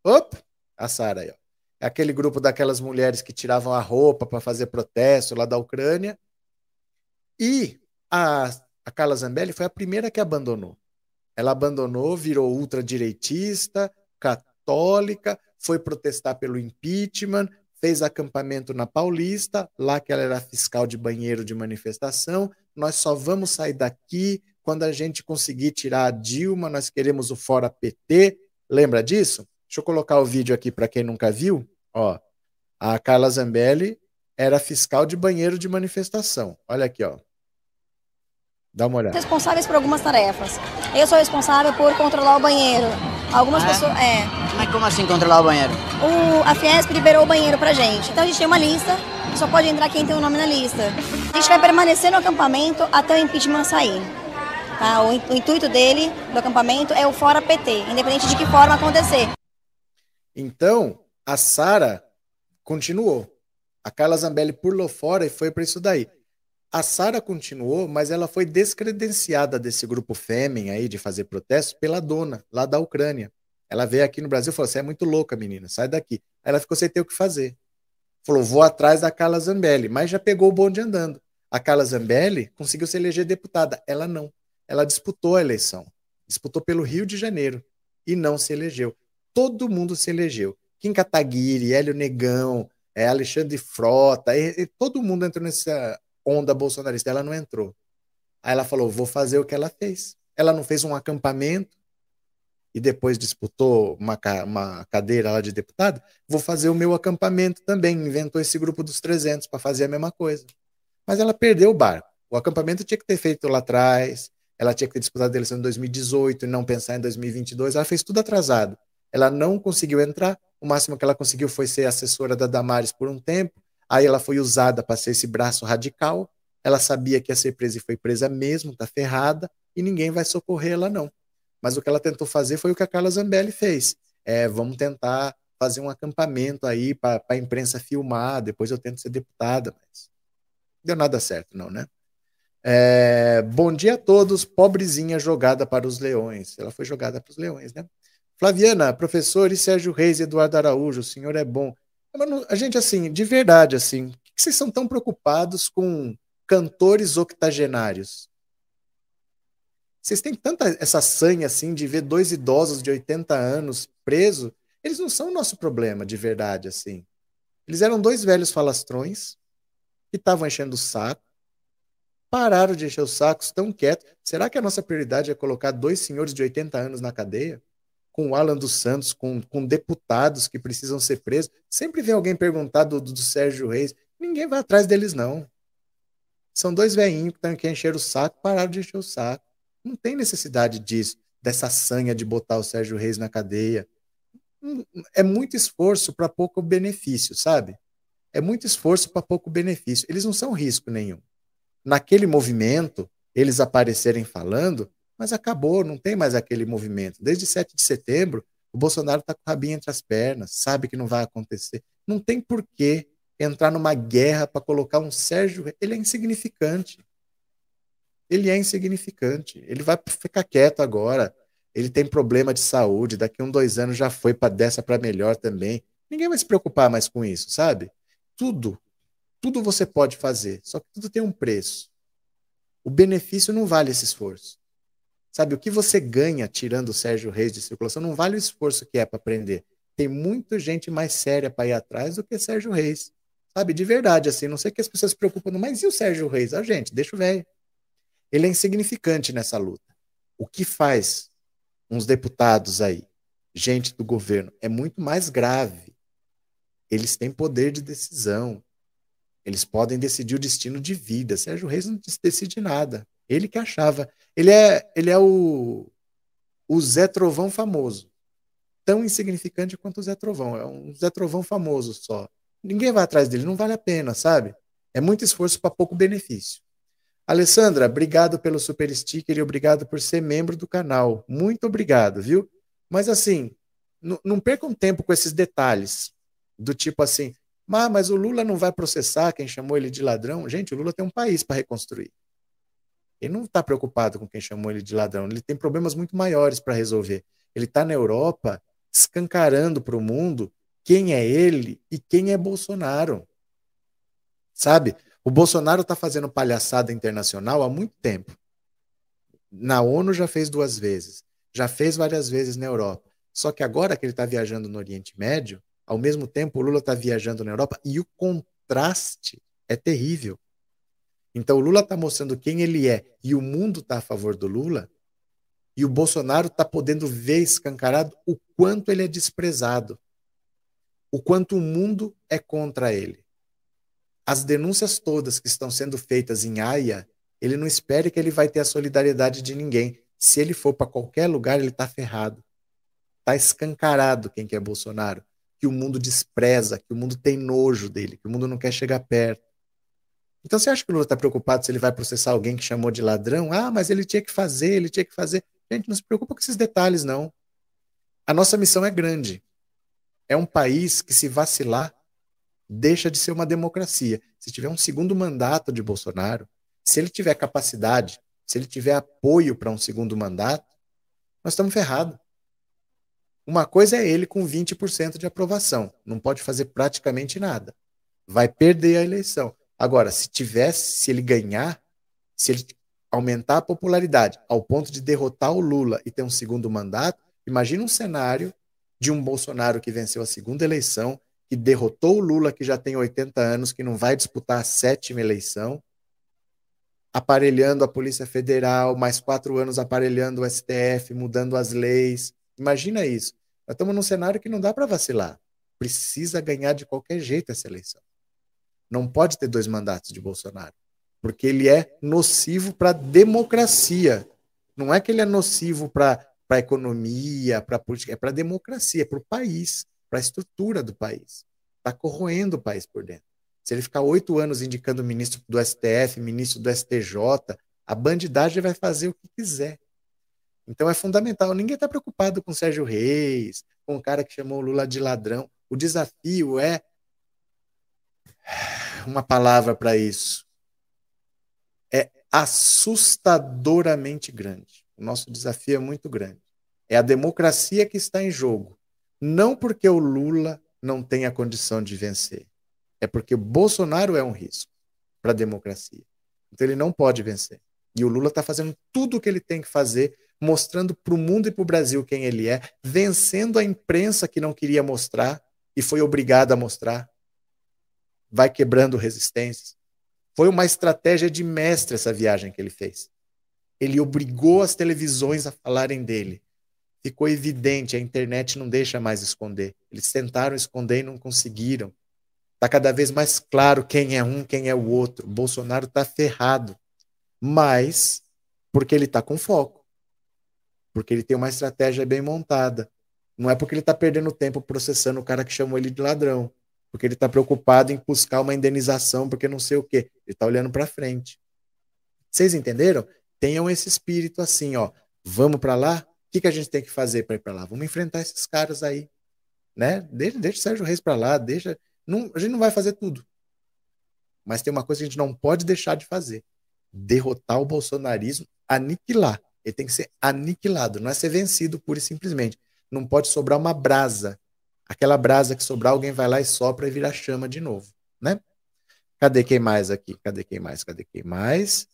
Op, a Sara aí, ó. É aquele grupo daquelas mulheres que tiravam a roupa para fazer protesto lá da Ucrânia. E a, a Carla Zambelli foi a primeira que abandonou. Ela abandonou, virou ultradireitista, católica, foi protestar pelo impeachment, fez acampamento na Paulista, lá que ela era fiscal de banheiro de manifestação. Nós só vamos sair daqui quando a gente conseguir tirar a Dilma, nós queremos o fora PT. Lembra disso? Deixa eu colocar o vídeo aqui para quem nunca viu. Ó, a Carla Zambelli era fiscal de banheiro de manifestação. Olha aqui, ó. Dá uma olhada.
Responsáveis por algumas tarefas. Eu sou responsável por controlar o banheiro. Algumas
Ah, é?
pessoas. É.
Mas como assim controlar o banheiro?
O, a Fiesp liberou o banheiro pra gente. Então a gente tem uma lista. Só pode entrar quem tem o nome na lista. A gente vai permanecer no acampamento até o impeachment sair. Tá? O, o intuito dele, do acampamento, é o fora PT, independente de que forma acontecer.
Então, a Sara continuou. A Carla Zambelli pulou fora e foi para isso daí. A Sara continuou, mas ela foi descredenciada desse grupo Fêmen aí de fazer protesto pela dona lá da Ucrânia. Ela veio aqui no Brasil e falou: Você é muito louca, menina, sai daqui. Aí ela ficou sem ter o que fazer. Falou: Vou atrás da Carla Zambelli, mas já pegou o bonde andando. A Carla Zambelli conseguiu se eleger deputada. Ela não. Ela disputou a eleição. Disputou pelo Rio de Janeiro e não se elegeu. Todo mundo se elegeu. Kim Kataguiri, Hélio Negão, é, Alexandre Frota, todo mundo entrou nessa onda bolsonarista. Ela não entrou. Aí ela falou: vou fazer o que ela fez. Ela não fez um acampamento e depois disputou uma, uma cadeira lá de deputado. Vou fazer o meu acampamento também. Inventou esse grupo dos 300 para fazer a mesma coisa. Mas ela perdeu o barco. O acampamento tinha que ter feito lá atrás. Ela tinha que ter disputado a eleição em 2018 e não pensar em 2022. Ela fez tudo atrasado. Ela não conseguiu entrar. O máximo que ela conseguiu foi ser assessora da Damares por um tempo. Aí ela foi usada para ser esse braço radical. Ela sabia que ia ser presa e foi presa mesmo, tá ferrada, e ninguém vai socorrer ela, não. Mas o que ela tentou fazer foi o que a Carla Zambelli fez. É, vamos tentar fazer um acampamento aí para a imprensa filmar, depois eu tento ser deputada, mas deu nada certo, não, né? É, bom dia a todos, pobrezinha jogada para os leões. Ela foi jogada para os leões, né? Flaviana, professor e Sérgio Reis e Eduardo Araújo, o senhor é bom. Não- A gente, assim, de verdade, assim, por que vocês são tão preocupados com cantores octogenários? Vocês têm tanta essa sanha, assim, de ver dois idosos de 80 anos presos? Eles não são o nosso problema, de verdade, assim. Eles eram dois velhos falastrões que estavam enchendo o saco, pararam de encher os sacos, estão quietos. Será que a nossa prioridade é colocar dois senhores de 80 anos na cadeia? Com o Alan dos Santos, com, com deputados que precisam ser presos? Sempre vem alguém perguntar do, do Sérgio Reis. Ninguém vai atrás deles, não. São dois velhinhos que estão que encher o saco, pararam de encher o saco. Não tem necessidade disso, dessa sanha de botar o Sérgio Reis na cadeia. É muito esforço para pouco benefício, sabe? É muito esforço para pouco benefício. Eles não são risco nenhum naquele movimento, eles aparecerem falando, mas acabou, não tem mais aquele movimento. Desde 7 de setembro, o Bolsonaro está com o rabinho entre as pernas, sabe que não vai acontecer. Não tem por que entrar numa guerra para colocar um Sérgio. Ele é insignificante. Ele é insignificante. Ele vai ficar quieto agora. Ele tem problema de saúde. Daqui um, dois anos já foi para dessa para melhor também. Ninguém vai se preocupar mais com isso, sabe? Tudo tudo você pode fazer, só que tudo tem um preço. O benefício não vale esse esforço. Sabe, o que você ganha tirando o Sérgio Reis de circulação não vale o esforço que é para aprender. Tem muita gente mais séria para ir atrás do que Sérgio Reis. Sabe, de verdade, assim, não sei que as pessoas se preocupam, mas e o Sérgio Reis? Ah, gente, deixa o velho. Ele é insignificante nessa luta. O que faz uns deputados aí, gente do governo, é muito mais grave. Eles têm poder de decisão. Eles podem decidir o destino de vida. Sérgio Reis não decide nada. Ele que achava. Ele é, ele é o, o Zé Trovão famoso. Tão insignificante quanto o Zé Trovão. É um Zé Trovão famoso só. Ninguém vai atrás dele, não vale a pena, sabe? É muito esforço para pouco benefício. Alessandra, obrigado pelo super sticker e obrigado por ser membro do canal. Muito obrigado, viu? Mas assim, não percam tempo com esses detalhes. Do tipo assim, Mas, mas o Lula não vai processar quem chamou ele de ladrão. Gente, o Lula tem um país para reconstruir. Ele não está preocupado com quem chamou ele de ladrão. Ele tem problemas muito maiores para resolver. Ele está na Europa escancarando para o mundo quem é ele e quem é Bolsonaro. Sabe? O Bolsonaro está fazendo palhaçada internacional há muito tempo. Na ONU já fez duas vezes, já fez várias vezes na Europa. Só que agora que ele está viajando no Oriente Médio, ao mesmo tempo o Lula está viajando na Europa e o contraste é terrível. Então o Lula está mostrando quem ele é e o mundo está a favor do Lula, e o Bolsonaro está podendo ver escancarado o quanto ele é desprezado, o quanto o mundo é contra ele. As denúncias todas que estão sendo feitas em Haia, ele não espere que ele vai ter a solidariedade de ninguém. Se ele for para qualquer lugar, ele está ferrado. Está escancarado quem que é Bolsonaro, que o mundo despreza, que o mundo tem nojo dele, que o mundo não quer chegar perto. Então você acha que o Lula está preocupado se ele vai processar alguém que chamou de ladrão? Ah, mas ele tinha que fazer, ele tinha que fazer. Gente, não se preocupa com esses detalhes, não. A nossa missão é grande. É um país que, se vacilar, deixa de ser uma democracia. Se tiver um segundo mandato de Bolsonaro, se ele tiver capacidade, se ele tiver apoio para um segundo mandato, nós estamos ferrados. Uma coisa é ele com 20% de aprovação, não pode fazer praticamente nada. Vai perder a eleição. Agora, se tivesse, se ele ganhar, se ele aumentar a popularidade ao ponto de derrotar o Lula e ter um segundo mandato, imagina um cenário de um Bolsonaro que venceu a segunda eleição, que derrotou o Lula, que já tem 80 anos, que não vai disputar a sétima eleição, aparelhando a Polícia Federal, mais quatro anos aparelhando o STF, mudando as leis. Imagina isso. Nós estamos num cenário que não dá para vacilar. Precisa ganhar de qualquer jeito essa eleição. Não pode ter dois mandatos de Bolsonaro, porque ele é nocivo para a democracia. Não é que ele é nocivo para a economia, para a política, é para a democracia, para o país, para a estrutura do país. Está corroendo o país por dentro. Se ele ficar oito anos indicando ministro do STF, ministro do STJ, a bandidagem vai fazer o que quiser. Então é fundamental. Ninguém está preocupado com Sérgio Reis, com o cara que chamou o Lula de ladrão. O desafio é uma palavra para isso. É assustadoramente grande. O nosso desafio é muito grande. É a democracia que está em jogo. Não porque o Lula não tem a condição de vencer. É porque Bolsonaro é um risco para a democracia. Então ele não pode vencer. E o Lula está fazendo tudo o que ele tem que fazer, mostrando para o mundo e para o Brasil quem ele é, vencendo a imprensa que não queria mostrar e foi obrigada a mostrar. Vai quebrando resistências. Foi uma estratégia de mestre essa viagem que ele fez. Ele obrigou as televisões a falarem dele. Ficou evidente, a internet não deixa mais esconder. Eles tentaram esconder e não conseguiram. Está cada vez mais claro quem é um, quem é o outro. Bolsonaro está ferrado. Mas porque ele está com foco. Porque ele tem uma estratégia bem montada. Não é porque ele está perdendo tempo processando o cara que chamou ele de ladrão. Porque ele está preocupado em buscar uma indenização, porque não sei o quê. Ele está olhando para frente. Vocês entenderam? Tenham esse espírito assim, ó. Vamos para lá? O que, que a gente tem que fazer para ir para lá? Vamos enfrentar esses caras aí. Né? Deixa, deixa o Sérgio Reis para lá, deixa não, a gente não vai fazer tudo. Mas tem uma coisa que a gente não pode deixar de fazer: derrotar o bolsonarismo, aniquilar. Ele tem que ser aniquilado, não é ser vencido pura e simplesmente. Não pode sobrar uma brasa. Aquela brasa que sobrar, alguém vai lá e sopra e vira chama de novo, né? Cadê quem mais aqui? Cadê quem mais? Cadê quem mais?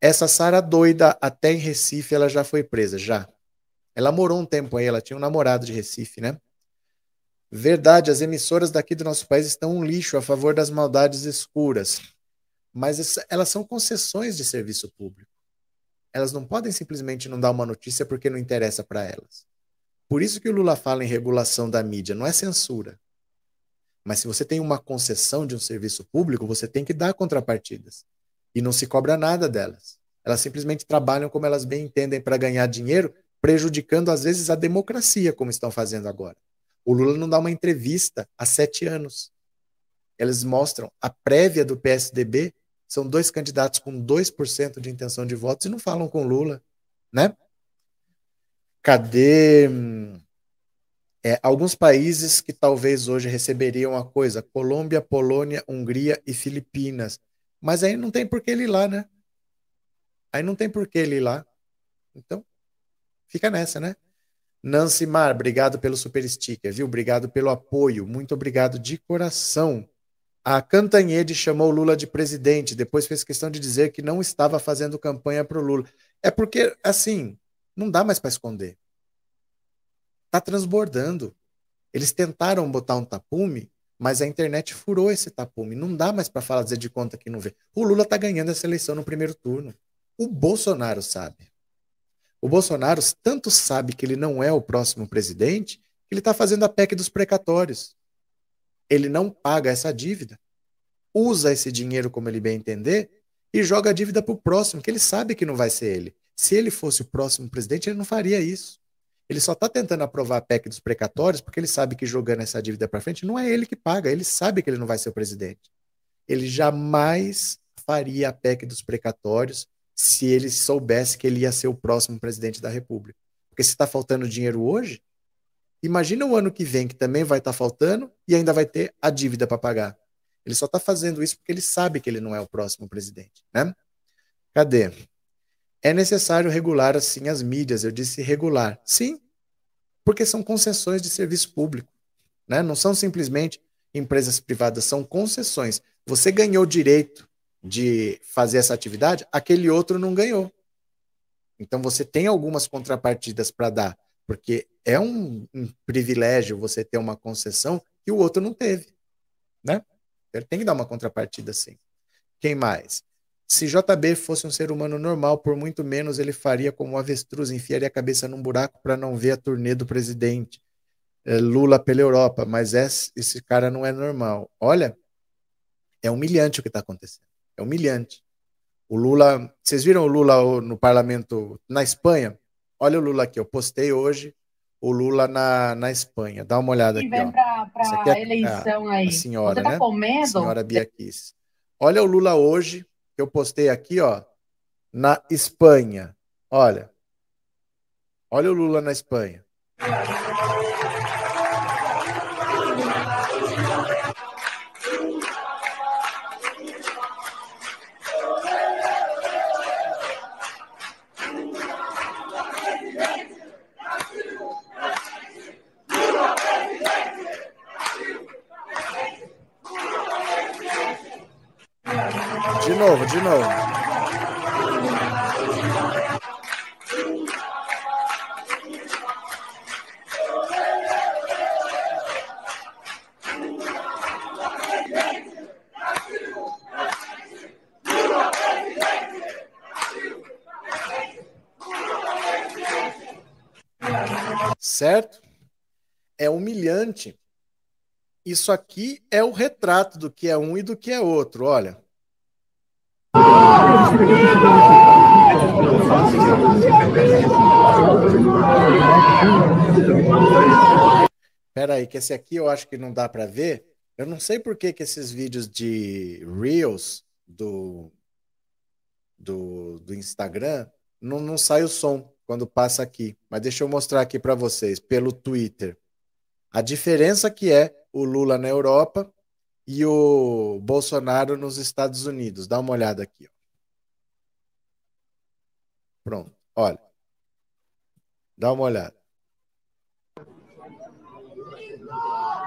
Essa Sara doida, até em Recife, ela já foi presa, já. Ela morou um tempo aí, ela tinha um namorado de Recife, né? Verdade, as emissoras daqui do nosso país estão um lixo a favor das maldades escuras. Mas elas são concessões de serviço público. Elas não podem simplesmente não dar uma notícia porque não interessa para elas. Por isso que o Lula fala em regulação da mídia, não é censura. Mas se você tem uma concessão de um serviço público, você tem que dar contrapartidas. E não se cobra nada delas. Elas simplesmente trabalham como elas bem entendem para ganhar dinheiro, prejudicando às vezes a democracia, como estão fazendo agora. O Lula não dá uma entrevista há sete anos. Eles mostram a prévia do PSDB, são dois candidatos com 2% de intenção de votos e não falam com Lula, né? Cadê é, alguns países que talvez hoje receberiam a coisa: Colômbia, Polônia, Hungria e Filipinas. Mas aí não tem por que ele ir lá, né? Aí não tem por que ele ir lá. Então, fica nessa, né? Nancy Mar, obrigado pelo super sticker, viu? Obrigado pelo apoio. Muito obrigado de coração. A Cantanhede chamou Lula de presidente, depois fez questão de dizer que não estava fazendo campanha para o Lula. É porque, assim, não dá mais para esconder. Está transbordando. Eles tentaram botar um tapume, mas a internet furou esse tapume. Não dá mais para fazer de conta que não vê. O Lula está ganhando essa eleição no primeiro turno. O Bolsonaro sabe. O Bolsonaro tanto sabe que ele não é o próximo presidente, que ele está fazendo a PEC dos precatórios ele não paga essa dívida, usa esse dinheiro como ele bem entender e joga a dívida para o próximo, que ele sabe que não vai ser ele. Se ele fosse o próximo presidente, ele não faria isso. Ele só está tentando aprovar a PEC dos precatórios porque ele sabe que jogando essa dívida para frente não é ele que paga, ele sabe que ele não vai ser o presidente. Ele jamais faria a PEC dos precatórios se ele soubesse que ele ia ser o próximo presidente da República. Porque se está faltando dinheiro hoje, Imagina o ano que vem, que também vai estar tá faltando e ainda vai ter a dívida para pagar. Ele só está fazendo isso porque ele sabe que ele não é o próximo presidente. Né? Cadê? É necessário regular assim as mídias. Eu disse regular. Sim, porque são concessões de serviço público. Né? Não são simplesmente empresas privadas, são concessões. Você ganhou direito de fazer essa atividade, aquele outro não ganhou. Então você tem algumas contrapartidas para dar porque é um, um, privilégio você ter uma concessão que o outro não teve, né? Ele tem que dar uma contrapartida, sim. Quem mais? Se JB fosse um ser humano normal, por muito menos ele faria como o avestruz, enfiaria a cabeça num buraco para não ver a turnê do presidente. É, Lula pela Europa, mas esse, esse cara não é normal. Olha, é humilhante o que está acontecendo. É humilhante. O Lula, vocês viram o Lula no parlamento na Espanha? Olha o Lula aqui, eu postei hoje o Lula na, na Espanha. Dá uma olhada
e
aqui.
vem para a é eleição a, aí. A
senhora,
Você tá
né?
com medo?
A senhora Bia Kiss. Olha o Lula hoje, eu postei aqui, ó, na Espanha. Olha. Olha o Lula na Espanha. De novo, de novo. Certo? É humilhante. Isso aqui é o retrato do que é um e do que é outro. Olha. Pera aí, que esse aqui eu acho que não dá para ver. Eu não sei por que, que esses vídeos de Reels do, do, do Instagram não, não sai o som quando passa aqui. Mas deixa eu mostrar aqui para vocês pelo Twitter. A diferença que é o Lula na Europa e o Bolsonaro nos Estados Unidos. Dá uma olhada aqui. Pronto, olha. Dá uma olhada.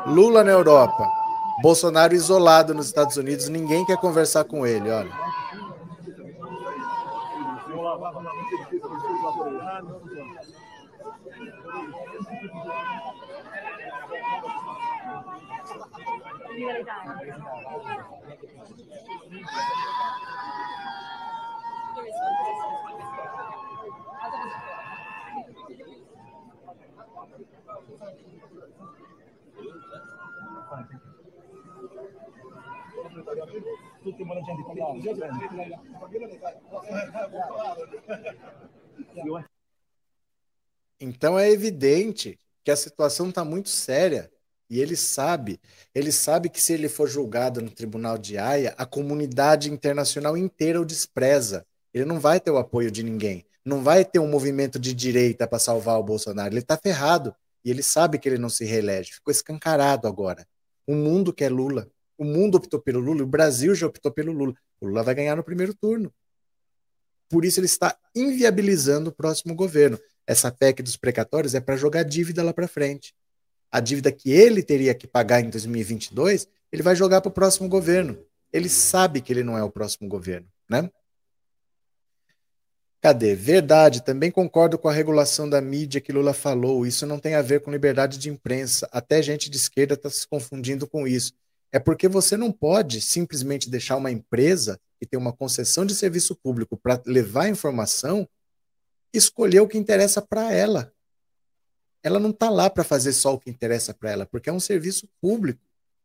Lula na Europa, Bolsonaro isolado nos Estados Unidos, ninguém quer conversar com ele, olha. Então é evidente que a situação está muito séria e ele sabe, ele sabe que se ele for julgado no tribunal de Haia, a comunidade internacional inteira o despreza. Ele não vai ter o apoio de ninguém, não vai ter um movimento de direita para salvar o Bolsonaro. Ele está ferrado E ele sabe que ele não se reelege. Ficou escancarado agora. O mundo quer Lula. O mundo optou pelo Lula. O Brasil já optou pelo Lula. O Lula vai ganhar no primeiro turno. Por isso ele está inviabilizando o próximo governo. Essa PEC dos precatórios é para jogar dívida lá para frente. A dívida que ele teria que pagar em 2022, ele vai jogar para o próximo governo. Ele sabe que ele não é o próximo governo, né? Cadê? Verdade, também concordo com a regulação da mídia que Lula falou. Isso não tem a ver com liberdade de imprensa. Até gente de esquerda está se confundindo com isso. É porque você não pode simplesmente deixar uma empresa que tem uma concessão de serviço público para levar informação escolher o que interessa para ela. Ela não está lá para fazer só o que interessa para ela, porque é um serviço público.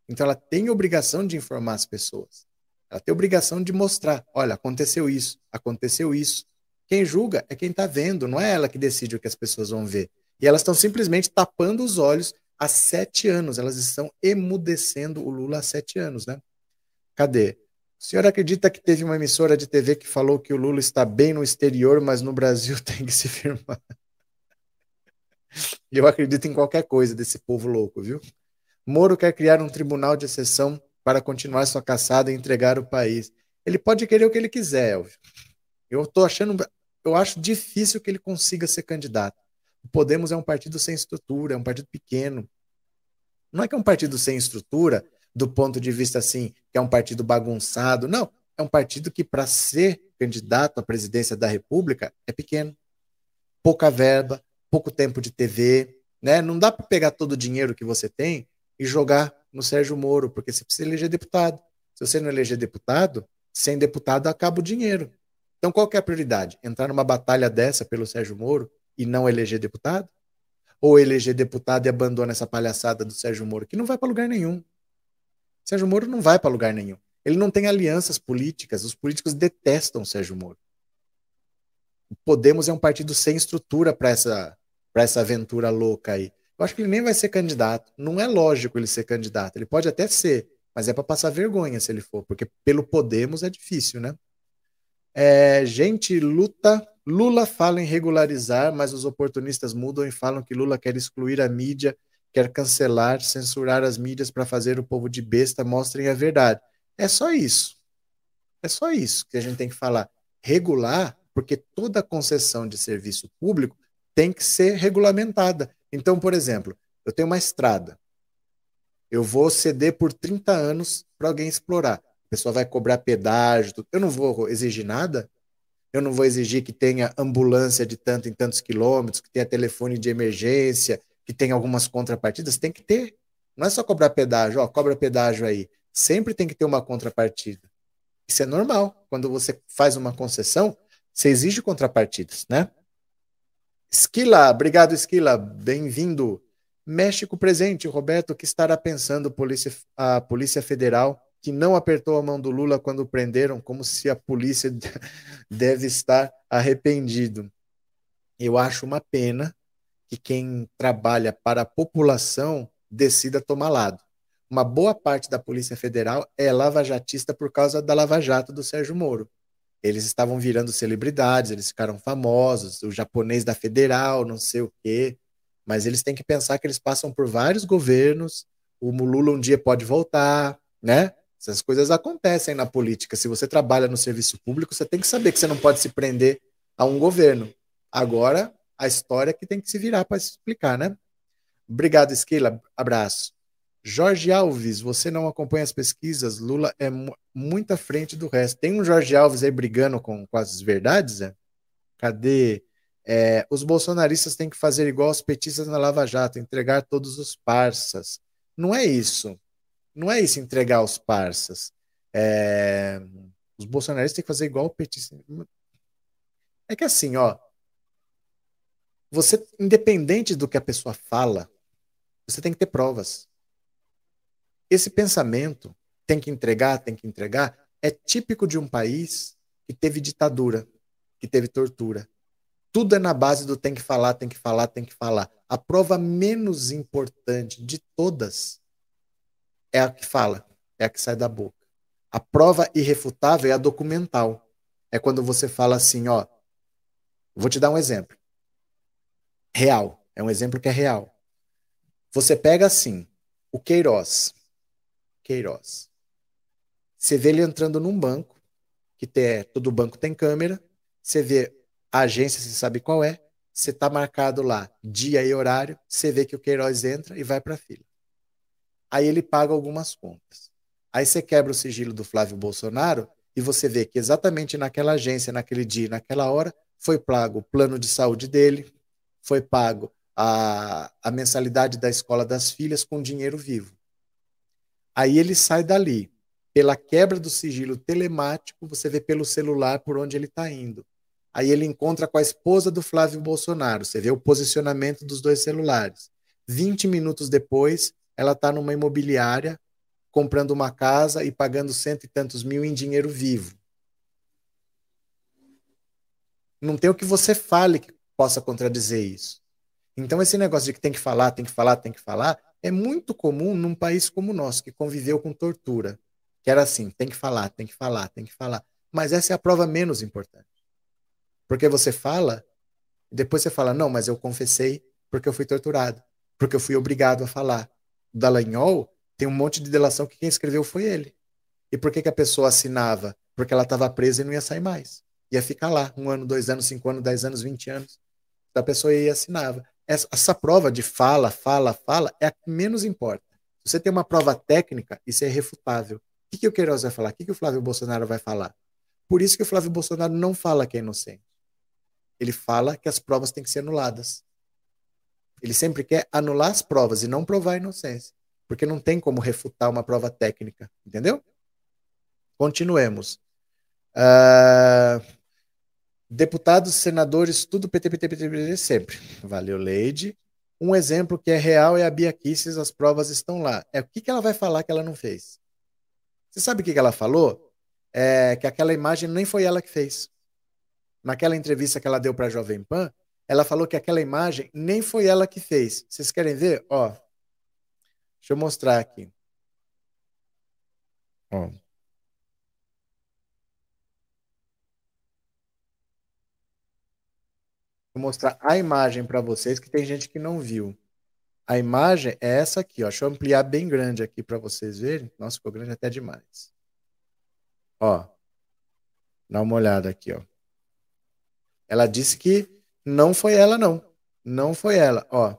Então ela tem obrigação de informar as pessoas. Ela tem obrigação de mostrar: olha, aconteceu isso, aconteceu isso. Quem julga é quem está vendo, não é ela que decide o que as pessoas vão ver. E elas estão simplesmente tapando os olhos há sete anos. Elas estão emudecendo o Lula há sete anos, né? Cadê? O senhor acredita que teve uma emissora de TV que falou que o Lula está bem no exterior, mas no Brasil *laughs* tem que se firmar? Eu acredito em qualquer coisa desse povo louco, viu? Moro quer criar um tribunal de exceção para continuar sua caçada e entregar o país. Ele pode querer o que ele quiser, Elvio. Eu estou achando eu acho difícil que ele consiga ser candidato. O Podemos é um partido sem estrutura, é um partido pequeno. Não é que é um partido sem estrutura, do ponto de vista assim, que é um partido bagunçado. Não, é um partido que, para ser candidato à presidência da República, é pequeno. Pouca verba, pouco tempo de TV. Né? Não dá para pegar todo o dinheiro que você tem e jogar no Sérgio Moro, porque você precisa eleger deputado. Se você não eleger deputado, sem deputado acaba o dinheiro. Então, qual é a prioridade? Entrar numa batalha dessa pelo Sérgio Moro e não eleger deputado? Ou eleger deputado e abandona essa palhaçada do Sérgio Moro, que não vai para lugar nenhum. Sérgio Moro não vai para lugar nenhum. Ele não tem alianças políticas. Os políticos detestam o Sérgio Moro. O Podemos é um partido sem estrutura para essa, essa aventura louca aí. Eu acho que ele nem vai ser candidato. Não é lógico ele ser candidato. Ele pode até ser, mas é para passar vergonha se ele for, porque pelo Podemos é difícil, né? É, gente, luta. Lula fala em regularizar, mas os oportunistas mudam e falam que Lula quer excluir a mídia, quer cancelar, censurar as mídias para fazer o povo de besta mostrem a verdade. É só isso. É só isso que a gente tem que falar. Regular, porque toda concessão de serviço público tem que ser regulamentada. Então, por exemplo, eu tenho uma estrada. Eu vou ceder por 30 anos para alguém explorar pessoa vai cobrar pedágio. Eu não vou exigir nada. Eu não vou exigir que tenha ambulância de tanto em tantos quilômetros, que tenha telefone de emergência, que tenha algumas contrapartidas. Tem que ter. Não é só cobrar pedágio, ó, cobra pedágio aí. Sempre tem que ter uma contrapartida. Isso é normal. Quando você faz uma concessão, você exige contrapartidas, né? Esquila, obrigado, Esquila. Bem-vindo. México presente, Roberto, que estará pensando polícia, a Polícia Federal que não apertou a mão do Lula quando prenderam, como se a polícia *laughs* deve estar arrependido. Eu acho uma pena que quem trabalha para a população decida tomar lado. Uma boa parte da Polícia Federal é lavajatista por causa da Lava Jato do Sérgio Moro. Eles estavam virando celebridades, eles ficaram famosos, o japonês da Federal, não sei o quê, mas eles têm que pensar que eles passam por vários governos, o Lula um dia pode voltar, né? Essas coisas acontecem na política. Se você trabalha no serviço público, você tem que saber que você não pode se prender a um governo. Agora, a história que tem que se virar para explicar, né? Obrigado, Esquila. Abraço. Jorge Alves, você não acompanha as pesquisas? Lula é muito à frente do resto. Tem um Jorge Alves aí brigando com, com as verdades, né? Cadê? É, os bolsonaristas têm que fazer igual os petistas na Lava Jato, entregar todos os parças. Não é isso. Não é isso entregar os parças. É... Os bolsonaristas têm que fazer igual o petista. É que assim, ó. Você, independente do que a pessoa fala, você tem que ter provas. Esse pensamento, tem que entregar, tem que entregar, é típico de um país que teve ditadura, que teve tortura. Tudo é na base do tem que falar, tem que falar, tem que falar. A prova menos importante de todas é a que fala, é a que sai da boca. A prova irrefutável é a documental. É quando você fala assim, ó, vou te dar um exemplo. Real, é um exemplo que é real. Você pega assim, o Queiroz. Queiroz. Você vê ele entrando num banco, que tem, todo banco tem câmera, você vê a agência, você sabe qual é, você está marcado lá, dia e horário, você vê que o Queiroz entra e vai para a fila. Aí ele paga algumas contas. Aí você quebra o sigilo do Flávio Bolsonaro e você vê que exatamente naquela agência, naquele dia, naquela hora, foi pago o plano de saúde dele, foi pago a, a mensalidade da escola das filhas com dinheiro vivo. Aí ele sai dali. Pela quebra do sigilo telemático, você vê pelo celular por onde ele está indo. Aí ele encontra com a esposa do Flávio Bolsonaro. Você vê o posicionamento dos dois celulares. 20 minutos depois, ela está numa imobiliária comprando uma casa e pagando cento e tantos mil em dinheiro vivo. Não tem o que você fale que possa contradizer isso. Então, esse negócio de que tem que falar, tem que falar, tem que falar, é muito comum num país como o nosso, que conviveu com tortura. Que era assim: tem que falar, tem que falar, tem que falar. Mas essa é a prova menos importante. Porque você fala, depois você fala: não, mas eu confessei porque eu fui torturado, porque eu fui obrigado a falar. O Dallagnol tem um monte de delação que quem escreveu foi ele. E por que, que a pessoa assinava? Porque ela estava presa e não ia sair mais. Ia ficar lá, um ano, dois anos, cinco anos, dez anos, vinte anos. A pessoa ia e assinava. Essa, essa prova de fala, fala, fala é a que menos importa. Você tem uma prova técnica, isso é irrefutável. O que, que o Queiroz vai falar? O que, que o Flávio Bolsonaro vai falar? Por isso que o Flávio Bolsonaro não fala que é inocente. Ele fala que as provas têm que ser anuladas. Ele sempre quer anular as provas e não provar a inocência. Porque não tem como refutar uma prova técnica. Entendeu? Continuemos. Uh, deputados, senadores, tudo PT, PT, PT, PT, sempre. Valeu, Leide. Um exemplo que é real é a Bia Kisses, as provas estão lá. É o que, que ela vai falar que ela não fez? Você sabe o que, ela falou? É que aquela imagem nem foi ela que fez naquela entrevista que ela deu para a Jovem Pan, ela falou que aquela imagem nem foi ela que fez. Vocês querem ver? Ó, deixa eu mostrar aqui. Ó. Vou mostrar a imagem para vocês, que tem gente que não viu. A imagem é essa aqui, ó. Deixa eu ampliar bem grande aqui para vocês verem. Nossa, ficou grande até demais. Ó, dá uma olhada aqui, ó. Ela disse que não foi ela, não. Não foi ela, ó.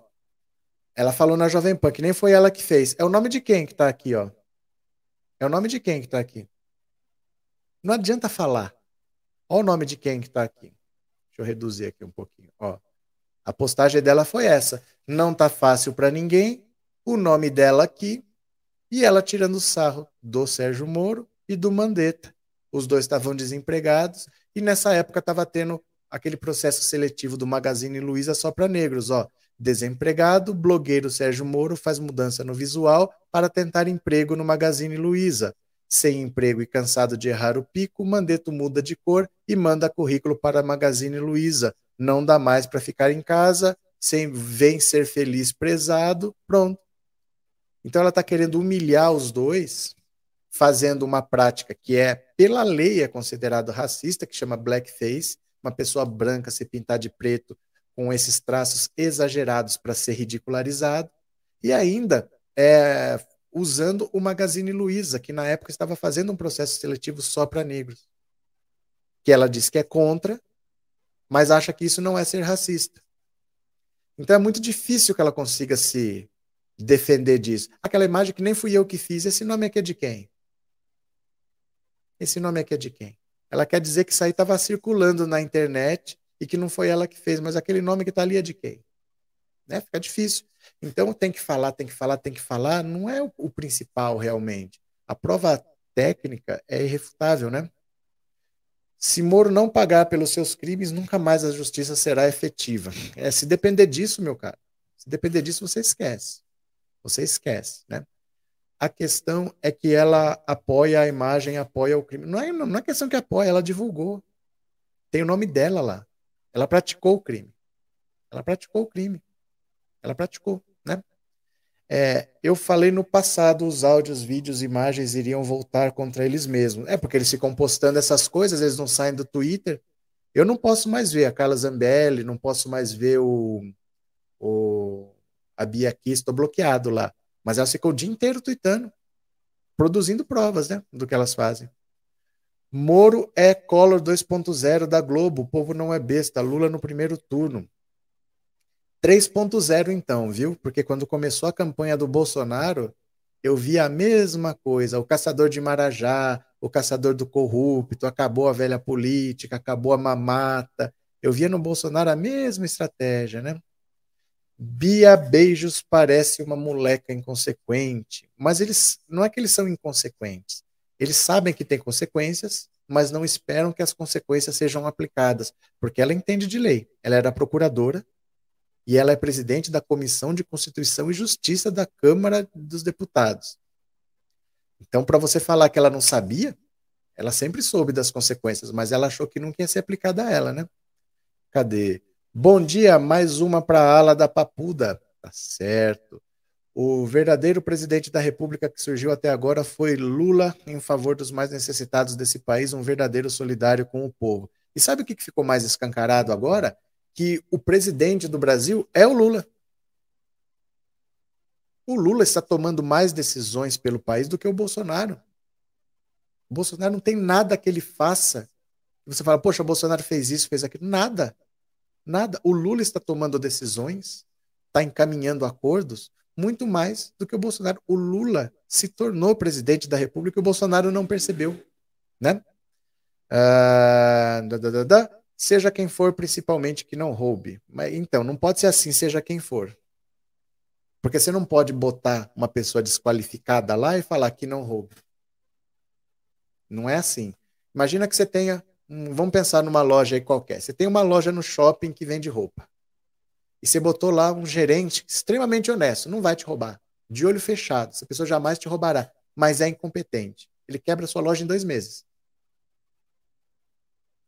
Ela falou na Jovem Pan que nem foi ela que fez. É o nome de quem que tá aqui, ó? É o nome de quem que tá aqui? Não adianta falar. Olha o nome de quem que tá aqui. Deixa eu reduzir aqui um pouquinho, ó. A postagem dela foi essa. Não tá fácil para ninguém. O nome dela aqui e ela tirando sarro do Sérgio Moro e do Mandetta. Os dois estavam desempregados e nessa época estava tendo aquele processo seletivo do Magazine Luiza só para negros, ó. Desempregado, blogueiro Sérgio Moro faz mudança no visual para tentar emprego no Magazine Luiza. Sem emprego e cansado de errar o pico, Mandeto muda de cor e manda currículo para Magazine Luiza. Não dá mais para ficar em casa, sem vem ser feliz prezado, pronto. Então ela está querendo humilhar os dois, fazendo uma prática que é, pela lei, é considerado racista, que chama blackface, uma pessoa branca se pintar de preto com esses traços exagerados para ser ridicularizado, e ainda é, usando o Magazine Luiza, que na época estava fazendo um processo seletivo só para negros, que ela diz que é contra, mas acha que isso não é ser racista. Então é muito difícil que ela consiga se defender disso. Aquela imagem que nem fui eu que fiz, esse nome aqui é de quem? Esse nome aqui é de quem? Ela quer dizer que isso aí estava circulando na internet e que não foi ela que fez, mas aquele nome que está ali é de quem? Né? Fica difícil. Então tem que falar, tem que falar, tem que falar, não é o, o principal realmente. A prova técnica é irrefutável, né? Se Moro não pagar pelos seus crimes, nunca mais a justiça será efetiva. É, se depender disso, meu cara, se depender disso, você esquece. Você esquece, né? A questão é que ela apoia a imagem, apoia o crime. Não é, não é questão que apoia, ela divulgou. Tem o nome dela lá. Ela praticou o crime. Ela praticou o crime. Ela praticou? É, eu falei no passado, os áudios, vídeos, imagens iriam voltar contra eles mesmos. É porque eles ficam postando essas coisas, eles não saem do Twitter. Eu não posso mais ver a Carla Zambelli, não posso mais ver o, o A Bia aqui, estou bloqueado lá. Mas elas ficam o dia inteiro tweetando, produzindo provas, né, do que elas fazem. Moro é Collor 2.0 da Globo. O povo não é besta. Lula no primeiro turno. 3.0 então, viu? Porque quando começou a campanha do Bolsonaro, eu vi a mesma coisa. O caçador de Marajá, o caçador do corrupto, acabou a velha política, acabou a mamata. Eu via no Bolsonaro a mesma estratégia, né? Bia Beijos parece uma moleca inconsequente, mas eles não é que eles são inconsequentes. Eles sabem que tem consequências, mas não esperam que as consequências sejam aplicadas, porque ela entende de lei. Ela era procuradora e ela é presidente da Comissão de Constituição e Justiça da Câmara dos Deputados. Então, para você falar que ela não sabia, ela sempre soube das consequências, mas ela achou que não ia ser aplicada a ela, né? Cadê? Bom dia, mais uma para a ala da Papuda. Tá certo. O verdadeiro presidente da República que surgiu até agora foi Lula, em favor dos mais necessitados desse país, um verdadeiro solidário com o povo. E sabe o que ficou mais escancarado agora? Que o presidente do Brasil é o Lula. O Lula está tomando mais decisões pelo país do que o Bolsonaro. O Bolsonaro não tem nada que ele faça. Você fala, poxa, o Bolsonaro fez isso, fez aquilo. Nada. Nada. O Lula está tomando decisões, está encaminhando acordos, muito mais do que o Bolsonaro. O Lula se tornou presidente da República e o Bolsonaro não percebeu. Né? Ah, da, da, da, seja quem for, principalmente que não roube. Mas, então, não pode ser assim, seja quem for. Porque você não pode botar uma pessoa desqualificada lá e falar que não roube. Não é assim. Imagina que você tenha, vamos pensar numa loja aí qualquer. Você tem uma loja no shopping que vende roupa. E você botou lá um gerente extremamente honesto, não vai te roubar. De olho fechado, essa pessoa jamais te roubará, mas é incompetente. Ele quebra sua loja em dois meses.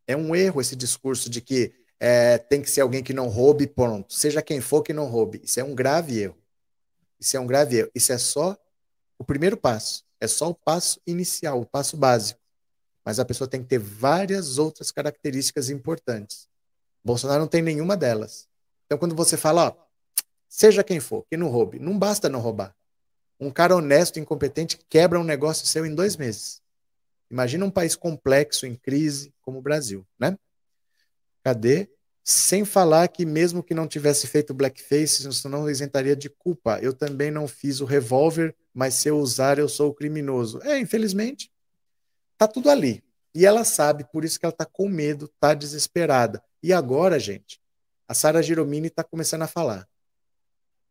É um erro esse discurso de que é, tem que ser alguém que não roube, pronto. Seja quem for que não roube. Isso é um grave erro. Isso é um grave erro. Isso é só o primeiro passo. É só o passo inicial, o passo básico. Mas a pessoa tem que ter várias outras características importantes. Bolsonaro não tem nenhuma delas. Então, quando você fala, ó, seja quem for, que não roube, não basta não roubar. Um cara honesto, incompetente, quebra um negócio seu em dois meses. Imagina um país complexo, em crise, como o Brasil, né? Cadê? Sem falar que mesmo que não tivesse feito blackface, isso não isentaria de culpa. Eu também não fiz o revólver, mas se eu usar, eu sou o criminoso. É, infelizmente, tá tudo ali. E ela sabe, por isso que ela tá com medo, tá desesperada. E agora, gente, a Sara Giromini tá começando a falar.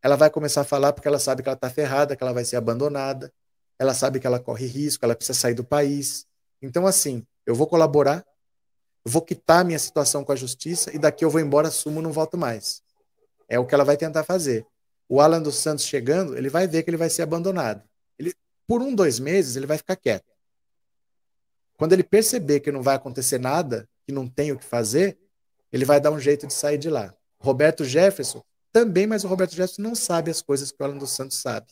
Ela vai começar a falar porque ela sabe que ela tá ferrada, que ela vai ser abandonada. Ela sabe que ela corre risco, ela precisa sair do país. Então, assim, eu vou colaborar, vou quitar minha situação com a justiça e daqui eu vou embora, assumo, não volto mais. É o que ela vai tentar fazer. O Alan dos Santos chegando, ele vai ver que ele vai ser abandonado. Ele, por um, dois meses, ele vai ficar quieto. Quando ele perceber que não vai acontecer nada, que não tem o que fazer, ele vai dar um jeito de sair de lá. Roberto Jefferson também, mas o Roberto Jefferson não sabe as coisas que o Alan dos Santos sabe.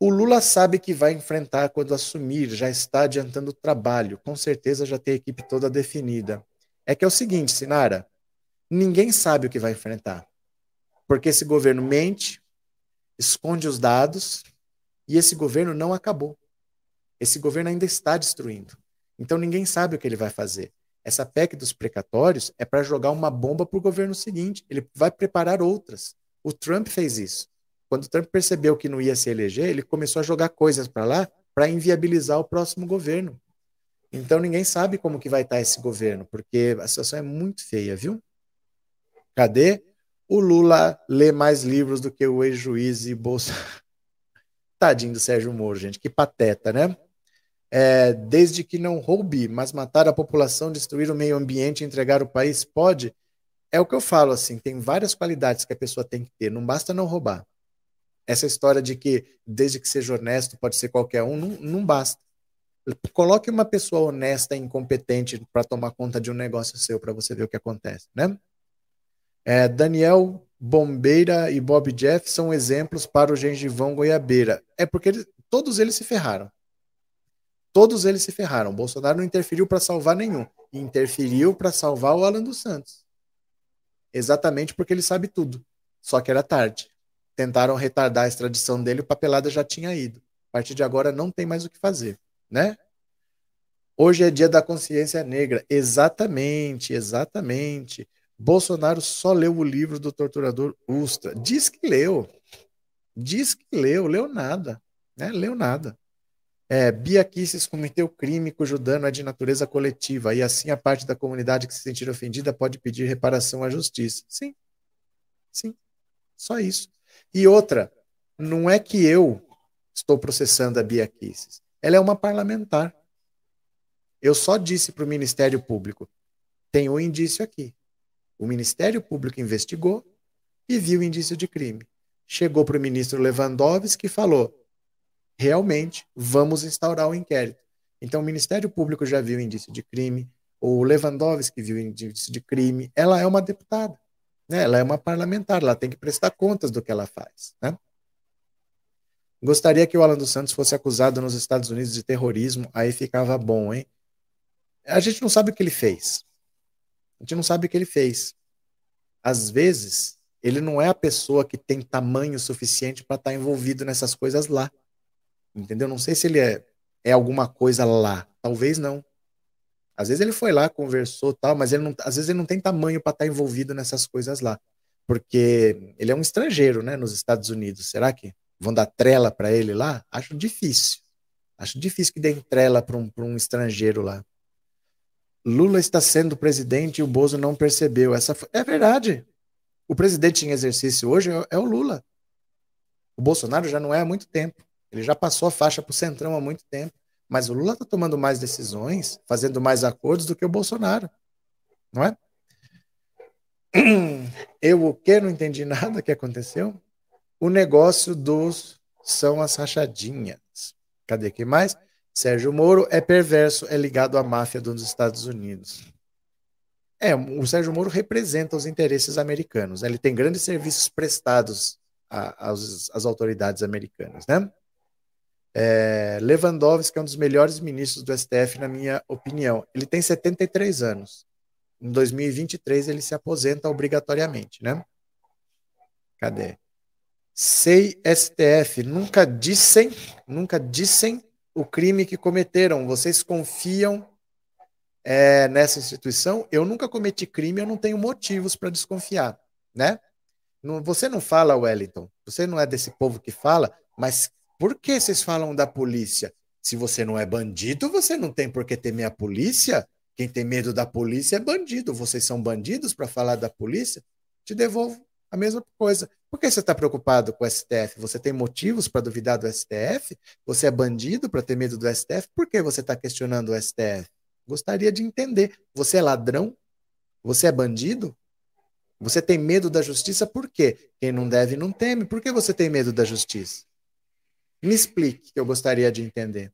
O Lula sabe que vai enfrentar quando assumir, já está adiantando o trabalho, com certeza já tem a equipe toda definida. É que é o seguinte, Sinara, ninguém sabe o que vai enfrentar. Porque esse governo mente, esconde os dados, e esse governo não acabou. Esse governo ainda está destruindo. Então ninguém sabe o que ele vai fazer. Essa PEC dos precatórios é para jogar uma bomba para o governo seguinte. Ele vai preparar outras. O Trump fez isso. Quando o Trump percebeu que não ia se eleger, ele começou a jogar coisas para lá para inviabilizar o próximo governo. Então ninguém sabe como que vai estar tá esse governo, porque a situação é muito feia, viu? Cadê? O Lula lê mais livros do que o ex-juiz e Bolsa. *laughs* Tadinho do Sérgio Moro, gente, que pateta, né? É, desde que não roube, mas matar a população, destruir o meio ambiente, entregar o país, pode. É o que eu falo, assim, tem várias qualidades que a pessoa tem que ter, não basta não roubar. Essa história de que, desde que seja honesto, pode ser qualquer um, não, não basta. Coloque uma pessoa honesta e incompetente para tomar conta de um negócio seu, para você ver o que acontece, né? É, Daniel Bombeira e Bob Jeff são exemplos para o gengivão goiabeira. É porque eles, todos eles se ferraram. Todos eles se ferraram. Bolsonaro não interferiu para salvar nenhum. Interferiu para salvar o Alan dos Santos. Exatamente porque ele sabe tudo. Só que era tarde. Tentaram retardar a extradição dele, o papelada já tinha ido. A partir de agora não tem mais o que fazer, né? Hoje é dia da consciência negra. Exatamente, exatamente. Bolsonaro só leu o livro do torturador Ustra. Diz que leu. Diz que leu, leu nada. Né? Leu nada. É, Bia Kisses cometeu crime cujo dano é de natureza coletiva e assim a parte da comunidade que se sentir ofendida pode pedir reparação à justiça. Sim. Sim. Só isso. E outra, não é que eu estou processando a Bia Kisses. Ela é uma parlamentar. Eu só disse para o Ministério Público: tem um indício aqui. O Ministério Público investigou e viu indício de crime. Chegou para o ministro Lewandowski e falou: realmente, vamos instaurar o um inquérito. Então, o Ministério Público já viu indício de crime, o Lewandowski viu indício de crime. Ela é uma deputada, né? ela é uma parlamentar, ela tem que prestar contas do que ela faz. Né? Gostaria que o Alan dos Santos fosse acusado nos Estados Unidos de terrorismo, aí ficava bom, hein? A gente não sabe o que ele fez. A gente não sabe o que ele fez. Às vezes, ele não é a pessoa que tem tamanho suficiente para estar tá envolvido nessas coisas lá. Entendeu? Não sei se ele é, é alguma coisa lá. Talvez não. Às vezes ele foi lá, conversou tal, mas ele não, às vezes ele não tem tamanho para estar tá envolvido nessas coisas lá. Porque ele é um estrangeiro, né, nos Estados Unidos. Será que vão dar trela para ele lá? Acho difícil. Acho difícil que deem trela para um, um estrangeiro lá. Lula está sendo presidente e o Bozo não percebeu. Essa foi... é verdade. O presidente em exercício hoje é, é o Lula. O Bolsonaro já não é há muito tempo. Ele já passou a faixa para o Centrão há muito tempo. Mas o Lula está tomando mais decisões, fazendo mais acordos do que o Bolsonaro. Não é? *clears throat* Eu o que? Não entendi nada que aconteceu. O negócio dos são as rachadinhas. Cadê que mais? Sérgio Moro é perverso, é ligado à máfia dos Estados Unidos. É, o Sérgio Moro representa os interesses americanos. Ele tem grandes serviços prestados às autoridades americanas, né? É, Lewandowski é um dos melhores ministros do STF, na minha opinião. Ele tem 73 anos. Em 2023 ele se aposenta obrigatoriamente, né? Cadê? Sei STF, nunca dissem, nunca dissem o crime que cometeram. Vocês confiam é, nessa instituição? Eu nunca cometi crime, eu não tenho motivos para desconfiar, né? Não, você não fala, Wellington, você não é desse povo que fala, mas por que vocês falam da polícia? Se você não é bandido, você não tem por que temer a polícia. Quem tem medo da polícia é bandido. Vocês são bandidos para falar da polícia? Te devolvo a mesma coisa. Por que você está preocupado com o STF? Você tem motivos para duvidar do STF? Você é bandido para ter medo do STF? Por que você está questionando o STF? Gostaria de entender. Você é ladrão? Você é bandido? Você tem medo da justiça por quê? Quem não deve não teme. Por que você tem medo da justiça? Me explique, que eu gostaria de entender.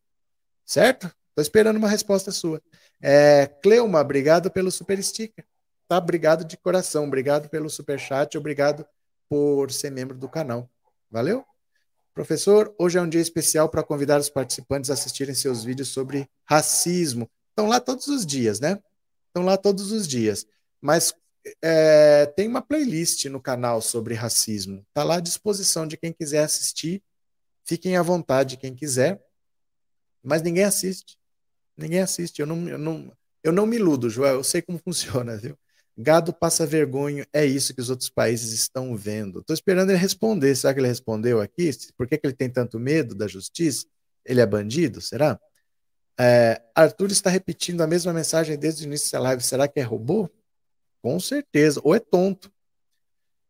Certo? Estou esperando uma resposta sua. É, Cleuma, obrigado pelo super sticker tá? Obrigado de coração, obrigado pelo super chat, obrigado por ser membro do canal. Valeu? Professor, hoje é um dia especial para convidar os participantes a assistirem seus vídeos sobre racismo. Estão lá todos os dias, né? Estão lá todos os dias. Mas é, tem uma playlist no canal sobre racismo. Está lá à disposição de quem quiser assistir. Fiquem à vontade, quem quiser. Mas ninguém assiste. Ninguém assiste. Eu não, eu não, eu não me iludo, Joel. Eu sei como *laughs* funciona, viu? Gado passa vergonha, é isso que os outros países estão vendo. Estou esperando ele responder. Será que ele respondeu aqui? Por que, que ele tem tanto medo da justiça? Ele é bandido? Será? É, Arthur está repetindo a mesma mensagem desde o início da live. Será que é robô? Com certeza. Ou é tonto.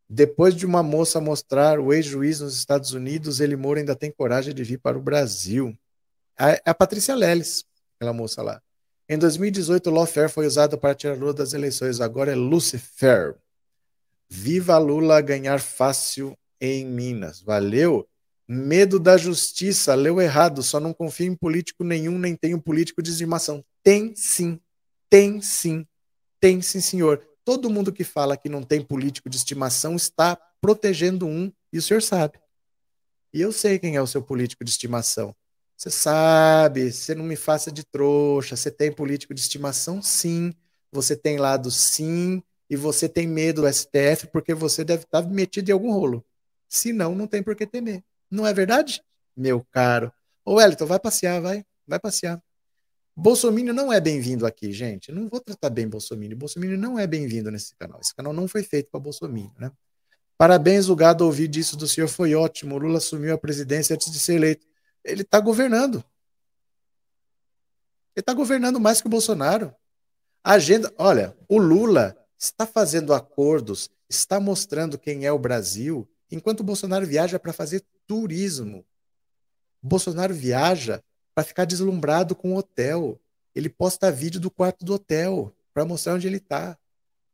Depois de uma moça mostrar o ex-juiz nos Estados Unidos, ele Moro ainda tem coragem de vir para o Brasil. A, a Patrícia Leles, aquela moça lá. Em 2018, o lawfare foi usado para tirar Lula das eleições. Agora é Lucifer. Viva Lula ganhar fácil em Minas. Valeu. Medo da justiça. Leu errado. Só não confio em político nenhum, nem tenho político de estimação. Tem sim. Tem sim. Tem sim, senhor. Todo mundo que fala que não tem político de estimação está protegendo um, e o senhor sabe. E eu sei quem é o seu político de estimação. Você sabe, você não me faça de trouxa. Você tem político de estimação? Sim. Você tem lado? Sim. e você tem medo do STF porque você deve estar metido em algum rolo. Se não, não tem por que temer. Não é verdade? Meu caro. Ô, Wellington, vai passear, vai. Vai passear. Bolsonaro não é bem-vindo aqui, gente. Não vou tratar bem Bolsonaro. Bolsonaro não é bem-vindo nesse canal. Esse canal não foi feito para Bolsonaro, né? Parabéns, o gado ouvir disso do senhor foi ótimo. O Lula assumiu a presidência antes de ser eleito. Ele está governando. Ele está governando mais que o Bolsonaro. A agenda, olha, o Lula está fazendo acordos, está mostrando quem é o Brasil, enquanto o Bolsonaro viaja para fazer turismo. O Bolsonaro viaja para ficar deslumbrado com o hotel. Ele posta vídeo do quarto do hotel para mostrar onde ele está.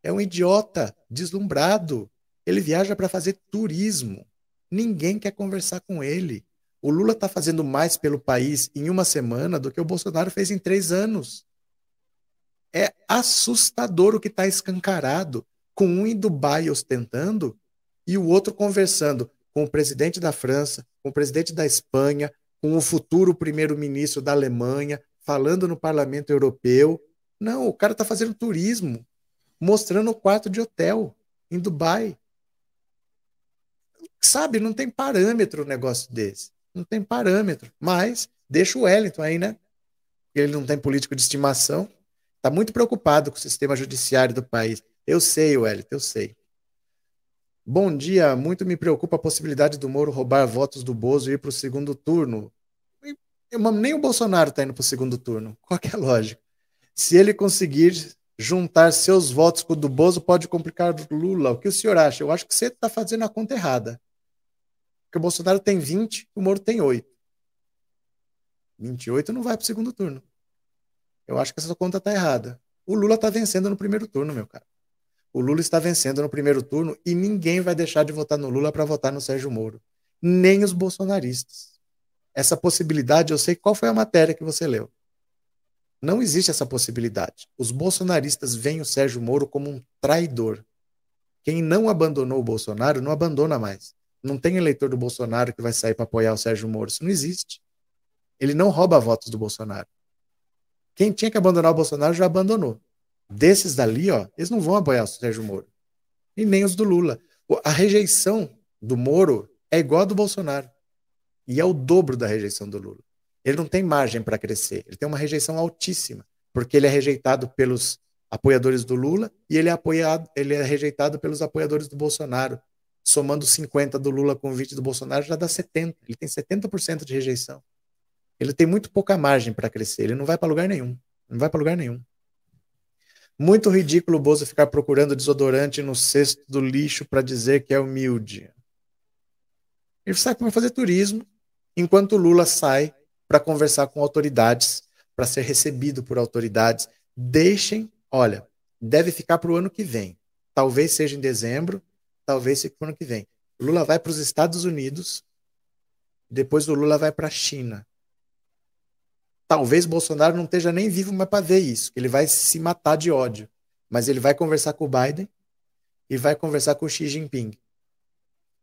É um idiota deslumbrado. Ele viaja para fazer turismo. Ninguém quer conversar com ele. O Lula está fazendo mais pelo país em uma semana do que o Bolsonaro fez em três anos. É assustador o que está escancarado, com um em Dubai ostentando e o outro conversando com o presidente da França, com o presidente da Espanha, com o futuro primeiro-ministro da Alemanha, falando no parlamento europeu. Não, o cara está fazendo turismo, mostrando o quarto de hotel em Dubai. Sabe, não tem parâmetro um negócio desse. Não tem parâmetro. Mas deixa o Wellington aí, né? Ele não tem político de estimação. Está muito preocupado com o sistema judiciário do país. Eu sei, Wellington, eu sei. Bom dia, muito me preocupa a possibilidade do Moro roubar votos do Bozo e ir para o segundo turno. Nem o Bolsonaro está indo para o segundo turno. Qual é a lógica? Se ele conseguir juntar seus votos com o do Bozo, pode complicar o Lula. O que o senhor acha? Eu acho que você está fazendo a conta errada. Porque o Bolsonaro tem 20, o Moro tem 8. 28 não vai para o segundo turno. Eu acho que essa conta está errada. O Lula está vencendo no primeiro turno, meu cara. O Lula está vencendo no primeiro turno e ninguém vai deixar de votar no Lula para votar no Sérgio Moro. Nem os bolsonaristas. Essa possibilidade, eu sei qual foi a matéria que você leu. Não existe essa possibilidade. Os bolsonaristas veem o Sérgio Moro como um traidor. Quem não abandonou o Bolsonaro não abandona mais. Não tem eleitor do Bolsonaro que vai sair para apoiar o Sérgio Moro. Isso não existe. Ele não rouba votos do Bolsonaro. Quem tinha que abandonar o Bolsonaro já abandonou. Desses dali, ó, eles não vão apoiar o Sérgio Moro. E nem os do Lula. A rejeição do Moro é igual a do Bolsonaro. E é o dobro da rejeição do Lula. Ele não tem margem para crescer. Ele tem uma rejeição altíssima, porque ele é rejeitado pelos apoiadores do Lula e ele é apoiado, ele é rejeitado pelos apoiadores do Bolsonaro somando 50 do Lula com 20 do Bolsonaro, já dá 70. Ele tem 70% de rejeição. Ele tem muito pouca margem para crescer. Ele não vai para lugar nenhum. Não vai para lugar nenhum. Muito ridículo o Bozo ficar procurando desodorante no cesto do lixo para dizer que é humilde. Ele sai para fazer turismo, enquanto Lula sai para conversar com autoridades, para ser recebido por autoridades. Deixem, olha, deve ficar para o ano que vem. Talvez seja em dezembro, talvez fique para o ano que vem. Lula vai para os Estados Unidos, depois o Lula vai para a China. Talvez Bolsonaro não esteja nem vivo mais para ver isso, ele vai se matar de ódio. Mas ele vai conversar com o Biden e vai conversar com o Xi Jinping.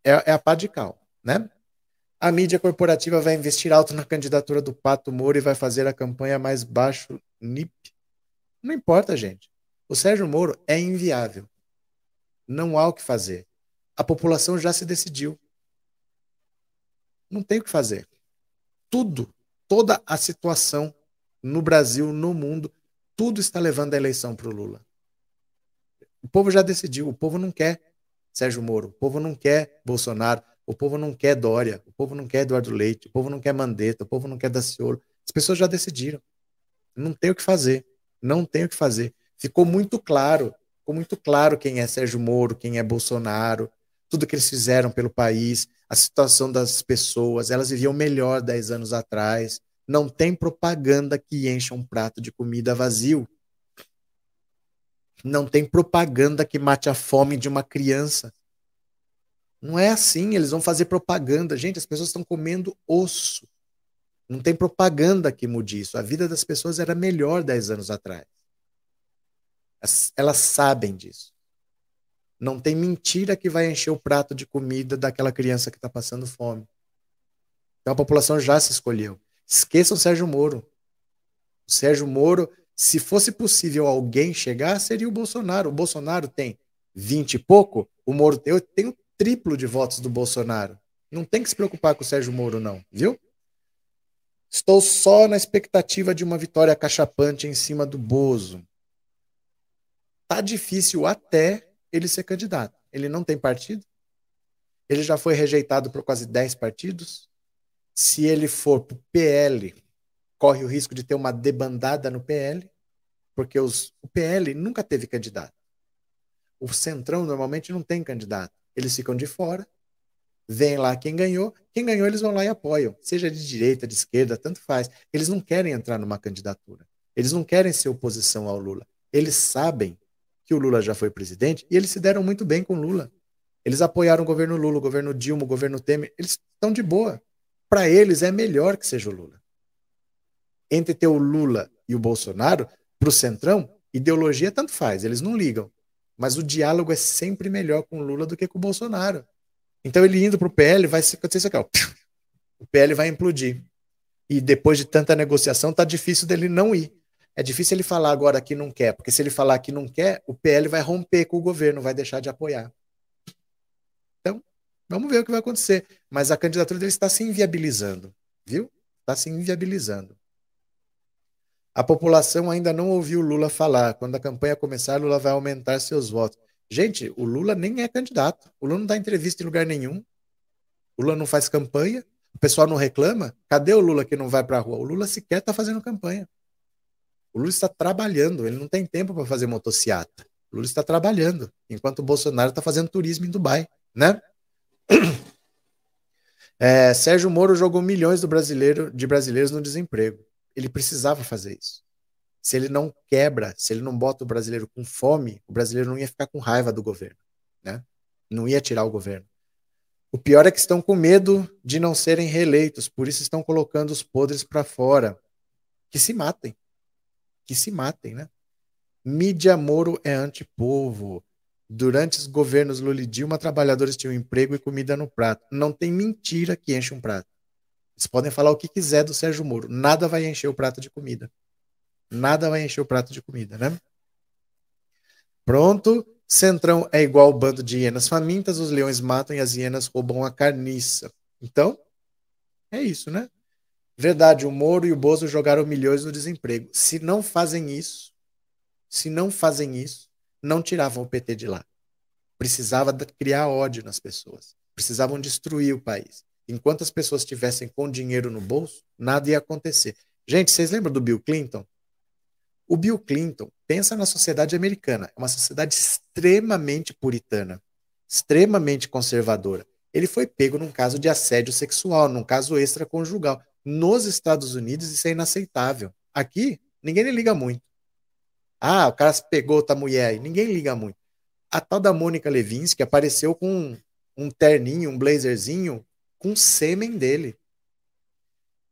É, é a pá de cal, né? A mídia corporativa vai investir alto na candidatura do Pato Moro e vai fazer a campanha mais baixo NIP. Não importa, gente. O Sérgio Moro é inviável. Não há o que fazer a população já se decidiu. Não tem o que fazer. Tudo, toda a situação no Brasil, no mundo, tudo está levando a eleição para o Lula. O povo já decidiu. O povo não quer Sérgio Moro. O povo não quer Bolsonaro. O povo não quer Dória. O povo não quer Eduardo Leite. O povo não quer Mandetta. O povo não quer Daciolo. As pessoas já decidiram. Não tem o que fazer. Não tem o que fazer. Ficou muito claro. Ficou muito claro quem é Sérgio Moro, quem é Bolsonaro tudo que eles fizeram pelo país, a situação das pessoas, elas viviam melhor 10 anos atrás. Não tem propaganda que encha um prato de comida vazio. Não tem propaganda que mate a fome de uma criança. Não é assim, eles vão fazer propaganda. Gente, as pessoas estão comendo osso. Não tem propaganda que mude isso. A vida das pessoas era melhor 10 anos atrás. Elas sabem disso. Não tem mentira que vai encher o prato de comida daquela criança que está passando fome. Então a população já se escolheu. Esqueçam o Sérgio Moro. O Sérgio Moro Se fosse possível alguém chegar, seria o Bolsonaro. O Bolsonaro tem 20 e pouco, o Moro tem, tenho triplo de votos do Bolsonaro. Não tem que se preocupar com o Sérgio Moro, não, viu? Estou só na expectativa de uma vitória cachapante em cima do Bozo. Tá difícil até ele ser candidato. Ele não tem partido. Ele já foi rejeitado por quase 10 partidos. Se ele for para o PL, corre o risco de ter uma debandada no PL, porque os, o PL nunca teve candidato. O Centrão normalmente não tem candidato. Eles ficam de fora, vem lá quem ganhou, quem ganhou eles vão lá e apoiam, seja de direita, de esquerda, tanto faz. Eles não querem entrar numa candidatura. Eles não querem ser oposição ao Lula. Eles sabem que o Lula já foi presidente e eles se deram muito bem com Lula. Eles apoiaram o governo Lula, o governo Dilma, o governo Temer. Eles estão de boa. Para eles é melhor que seja o Lula. Entre ter o Lula e o Bolsonaro, para o Centrão, ideologia tanto faz, eles não ligam. Mas o diálogo é sempre melhor com o Lula do que com o Bolsonaro. Então ele indo para o PL vai acontecer isso aqui. Ó. O PL vai implodir. E depois de tanta negociação, tá difícil dele não ir. É difícil ele falar agora que não quer, porque se ele falar que não quer, o PL vai romper com o governo, vai deixar de apoiar. Então, vamos ver o que vai acontecer. Mas a candidatura dele está se inviabilizando, viu? Está se inviabilizando. A população ainda não ouviu Lula falar. Quando a campanha começar, Lula vai aumentar seus votos. Gente, o Lula nem é candidato. O Lula não dá entrevista em lugar nenhum. O Lula não faz campanha. O pessoal não reclama. Cadê o Lula que não vai para a rua? O Lula sequer está fazendo campanha. Lula está trabalhando, ele não tem tempo para fazer motociata. O Lula está trabalhando, enquanto o Bolsonaro está fazendo turismo em Dubai, né? *clears throat* É, Sérgio Moro jogou milhões brasileiro, de brasileiros no desemprego. Ele precisava fazer isso. Se ele não quebra, se ele não bota o brasileiro com fome, o brasileiro não ia ficar com raiva do governo, né? Não ia tirar o governo. O pior é que estão com medo de não serem reeleitos, por isso estão colocando os podres para fora. Que se matem que se matem, né? Mídia Moro é antipovo. Durante os governos Lula e Dilma, trabalhadores tinham emprego e comida no prato. Não tem mentira que enche um prato. Eles podem falar o que quiser do Sérgio Moro. Nada vai encher o prato de comida. Nada vai encher o prato de comida, né? Pronto. Centrão é igual ao bando de hienas famintas, os leões matam e as hienas roubam a carniça. Então, é isso, né? Verdade, o Moro e o Bozo jogaram milhões no desemprego. Se não fazem isso, se não fazem isso, não tiravam o PT de lá. Precisava criar ódio nas pessoas. Precisavam destruir o país. Enquanto as pessoas estivessem com dinheiro no bolso, nada ia acontecer. Gente, vocês lembram do Bill Clinton? O Bill Clinton pensa na sociedade americana. É uma sociedade extremamente puritana, extremamente conservadora. Ele foi pego num caso de assédio sexual, num caso extraconjugal. Nos Estados Unidos isso é inaceitável. Aqui, ninguém liga muito. Ah, o cara pegou outra mulher. Ninguém liga muito. A tal da Mônica Levinsky apareceu com um terninho, um blazerzinho, com sêmen dele.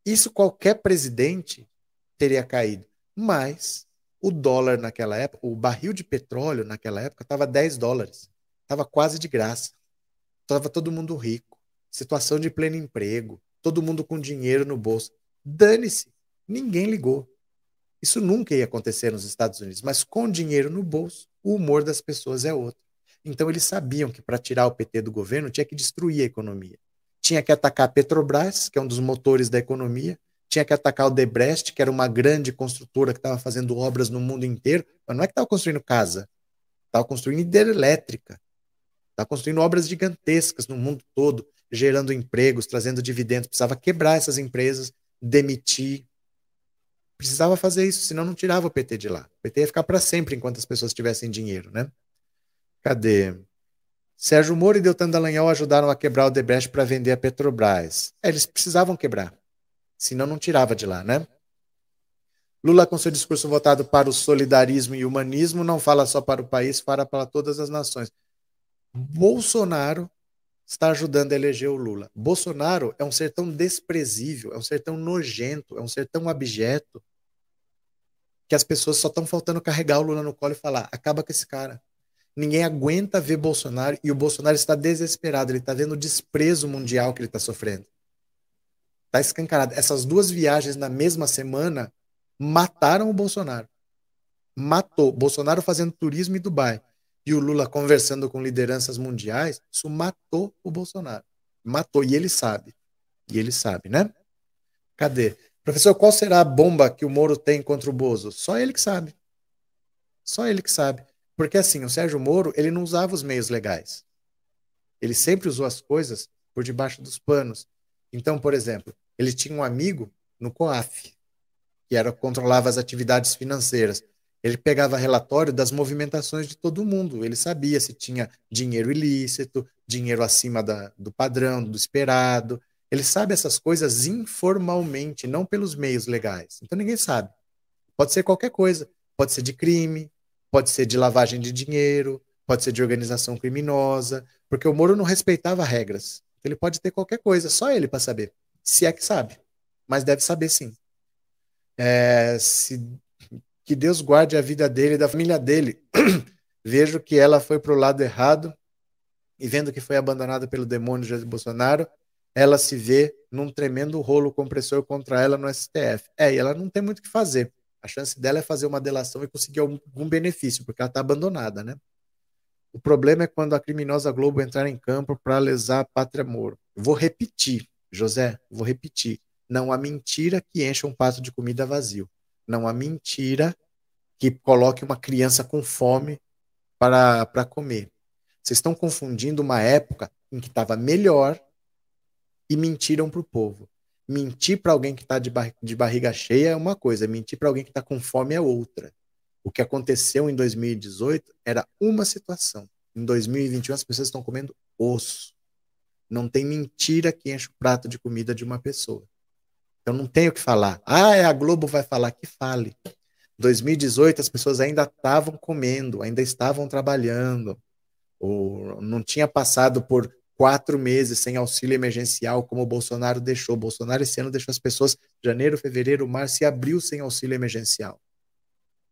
Isso qualquer presidente teria caído. Mas o dólar naquela época, o barril de petróleo naquela época estava 10 dólares. Estava quase de graça. Estava todo mundo rico. Situação de pleno emprego todo mundo com dinheiro no bolso. Dane-se, ninguém ligou. Isso nunca ia acontecer nos Estados Unidos, mas com dinheiro no bolso, o humor das pessoas é outro. Então eles sabiam que para tirar o PT do governo tinha que destruir a economia. Tinha que atacar a Petrobras, que é um dos motores da economia, tinha que atacar o Debrecht, que era uma grande construtora que estava fazendo obras no mundo inteiro, mas não é que estava construindo casa, estava construindo hidrelétrica, estava construindo obras gigantescas no mundo todo gerando empregos, trazendo dividendos, precisava quebrar essas empresas, demitir. Precisava fazer isso, senão não tirava o PT de lá. O PT ia ficar para sempre enquanto as pessoas tivessem dinheiro, né? Cadê? Sérgio Moro e Deltan Dallagnol ajudaram a quebrar o Debrecht para vender a Petrobras. É, eles precisavam quebrar, senão não tirava de lá, né? Lula, com seu discurso votado para o solidarismo e humanismo, não fala só para o país, fala para todas as nações. Bolsonaro está ajudando a eleger o Lula. Bolsonaro é um ser tão desprezível, é um ser tão nojento, é um ser tão abjeto, que as pessoas só estão faltando carregar o Lula no colo e falar: acaba com esse cara. Ninguém aguenta ver Bolsonaro e o Bolsonaro está desesperado, ele está vendo o desprezo mundial que ele está sofrendo. Está escancarado. Essas duas viagens na mesma semana mataram o Bolsonaro. matou. Bolsonaro fazendo turismo em Dubai e o Lula conversando com lideranças mundiais, isso matou o Bolsonaro. Matou, e ele sabe. E ele sabe, né? Cadê? Professor, qual será a bomba que o Moro tem contra o Bozo? Só ele que sabe. Só ele que sabe. Porque assim, o Sérgio Moro, ele não usava os meios legais. Ele sempre usou as coisas por debaixo dos panos. Então, por exemplo, ele tinha um amigo no COAF, que era controlava as atividades financeiras. Ele pegava relatório das movimentações de todo mundo. Ele sabia se tinha dinheiro ilícito, dinheiro acima da, do padrão, do esperado. Ele sabe essas coisas informalmente, não pelos meios legais. Então ninguém sabe. Pode ser qualquer coisa. Pode ser de crime, pode ser de lavagem de dinheiro, pode ser de organização criminosa, porque o Moro não respeitava regras. Ele pode ter qualquer coisa, só ele para saber. Se é que sabe. Mas deve saber sim. É, se, que Deus guarde a vida dele e da família dele. *clears throat* Vejo que ela foi para o lado errado e vendo que foi abandonada pelo demônio Jair Bolsonaro, ela se vê num tremendo rolo compressor contra ela no STF. É, e ela não tem muito o que fazer. A chance dela é fazer uma delação e conseguir algum benefício, porque ela está abandonada, né? O problema é quando a criminosa Globo entrar em campo para lesar a pátria Moro. Vou repetir, José, vou repetir. Não há mentira que encha um prato de comida vazio. Não há mentira que coloque uma criança com fome para comer. Vocês estão confundindo uma época em que estava melhor e mentiram para o povo. Mentir para alguém que está de, bar de barriga cheia é uma coisa, mentir para alguém que está com fome é outra. O que aconteceu em 2018 era uma situação. Em 2021 as pessoas estão comendo osso. Não tem mentira que enche o prato de comida de uma pessoa. Então não tenho o que falar. Ah, é a Globo vai falar que fale. 2018 as pessoas ainda estavam comendo, ainda estavam trabalhando. Ou não tinha passado por quatro meses sem auxílio emergencial, como o Bolsonaro deixou. O Bolsonaro esse ano deixou as pessoas janeiro, fevereiro, março e abril sem auxílio emergencial.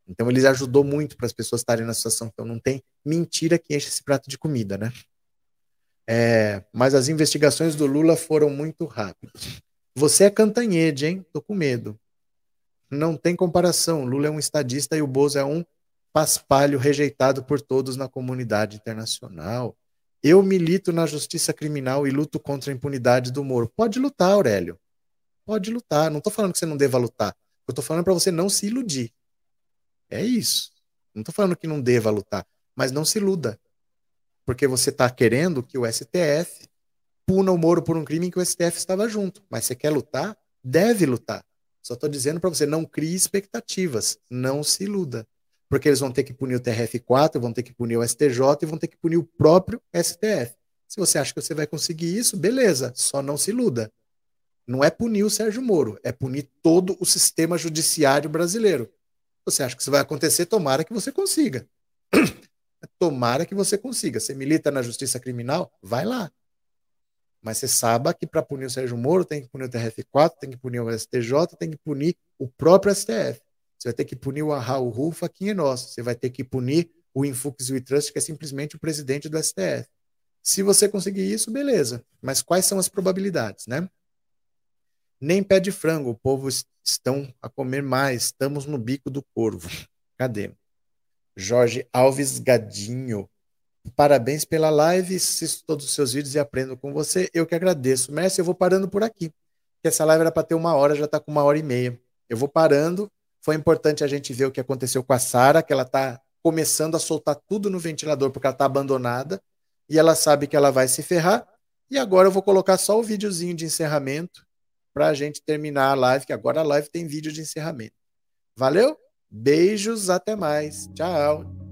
Então ele ajudou muito para as pessoas estarem na situação. Então não tem mentira que enche esse prato de comida, né? É, mas as investigações do Lula foram muito rápidas. Você é Cantanhede, hein? Tô com medo. Não tem comparação. Lula é um estadista e o Bozo é um paspalho rejeitado por todos na comunidade internacional. Eu milito na justiça criminal e luto contra a impunidade do Moro. Pode lutar, Aurélio. Pode lutar. Não estou falando que você não deva lutar. Eu estou falando para você não se iludir. É isso. Não estou falando que não deva lutar, mas não se iluda. Porque você está querendo que o STF puna o Moro por um crime em que o STF estava junto. Mas você quer lutar? Deve lutar. Só estou dizendo para você, não crie expectativas. Não se iluda porque eles vão ter que punir o TRF4, vão ter que punir o STJ e vão ter que punir o próprio STF. Se você acha que você vai conseguir isso, beleza, só não se iluda. Não é punir o Sérgio Moro, é punir todo o sistema judiciário brasileiro. Você acha que isso vai acontecer? Tomara que você consiga. *clears throat* Tomara que você consiga. Você milita na justiça criminal? Vai lá. Mas você saiba que para punir o Sérgio Moro tem que punir o TRF4, tem que punir o STJ, tem que punir o próprio STF. Você vai ter que punir o Raul Rufa, quem é nosso. Você vai ter que punir o Infux e o Trust, que é simplesmente o presidente do STF. Se você conseguir isso, beleza. Mas quais são as probabilidades, né? Nem pé de frango, o povo estão a comer mais. Estamos no bico do corvo. Cadê? Jorge Alves Gadinho. Parabéns pela live. Assisto todos os seus vídeos e aprendo com você. Eu que agradeço. Mestre, eu vou parando por aqui. Essa live era para ter uma hora, já está com uma hora e meia. Eu vou parando foi importante a gente ver o que aconteceu com a Sara, que ela está começando a soltar tudo no ventilador porque ela está abandonada e ela sabe que ela vai se ferrar. E agora eu vou colocar só o videozinho de encerramento para a gente terminar a live, que agora a live tem vídeo de encerramento. Valeu? Beijos, até mais. Tchau.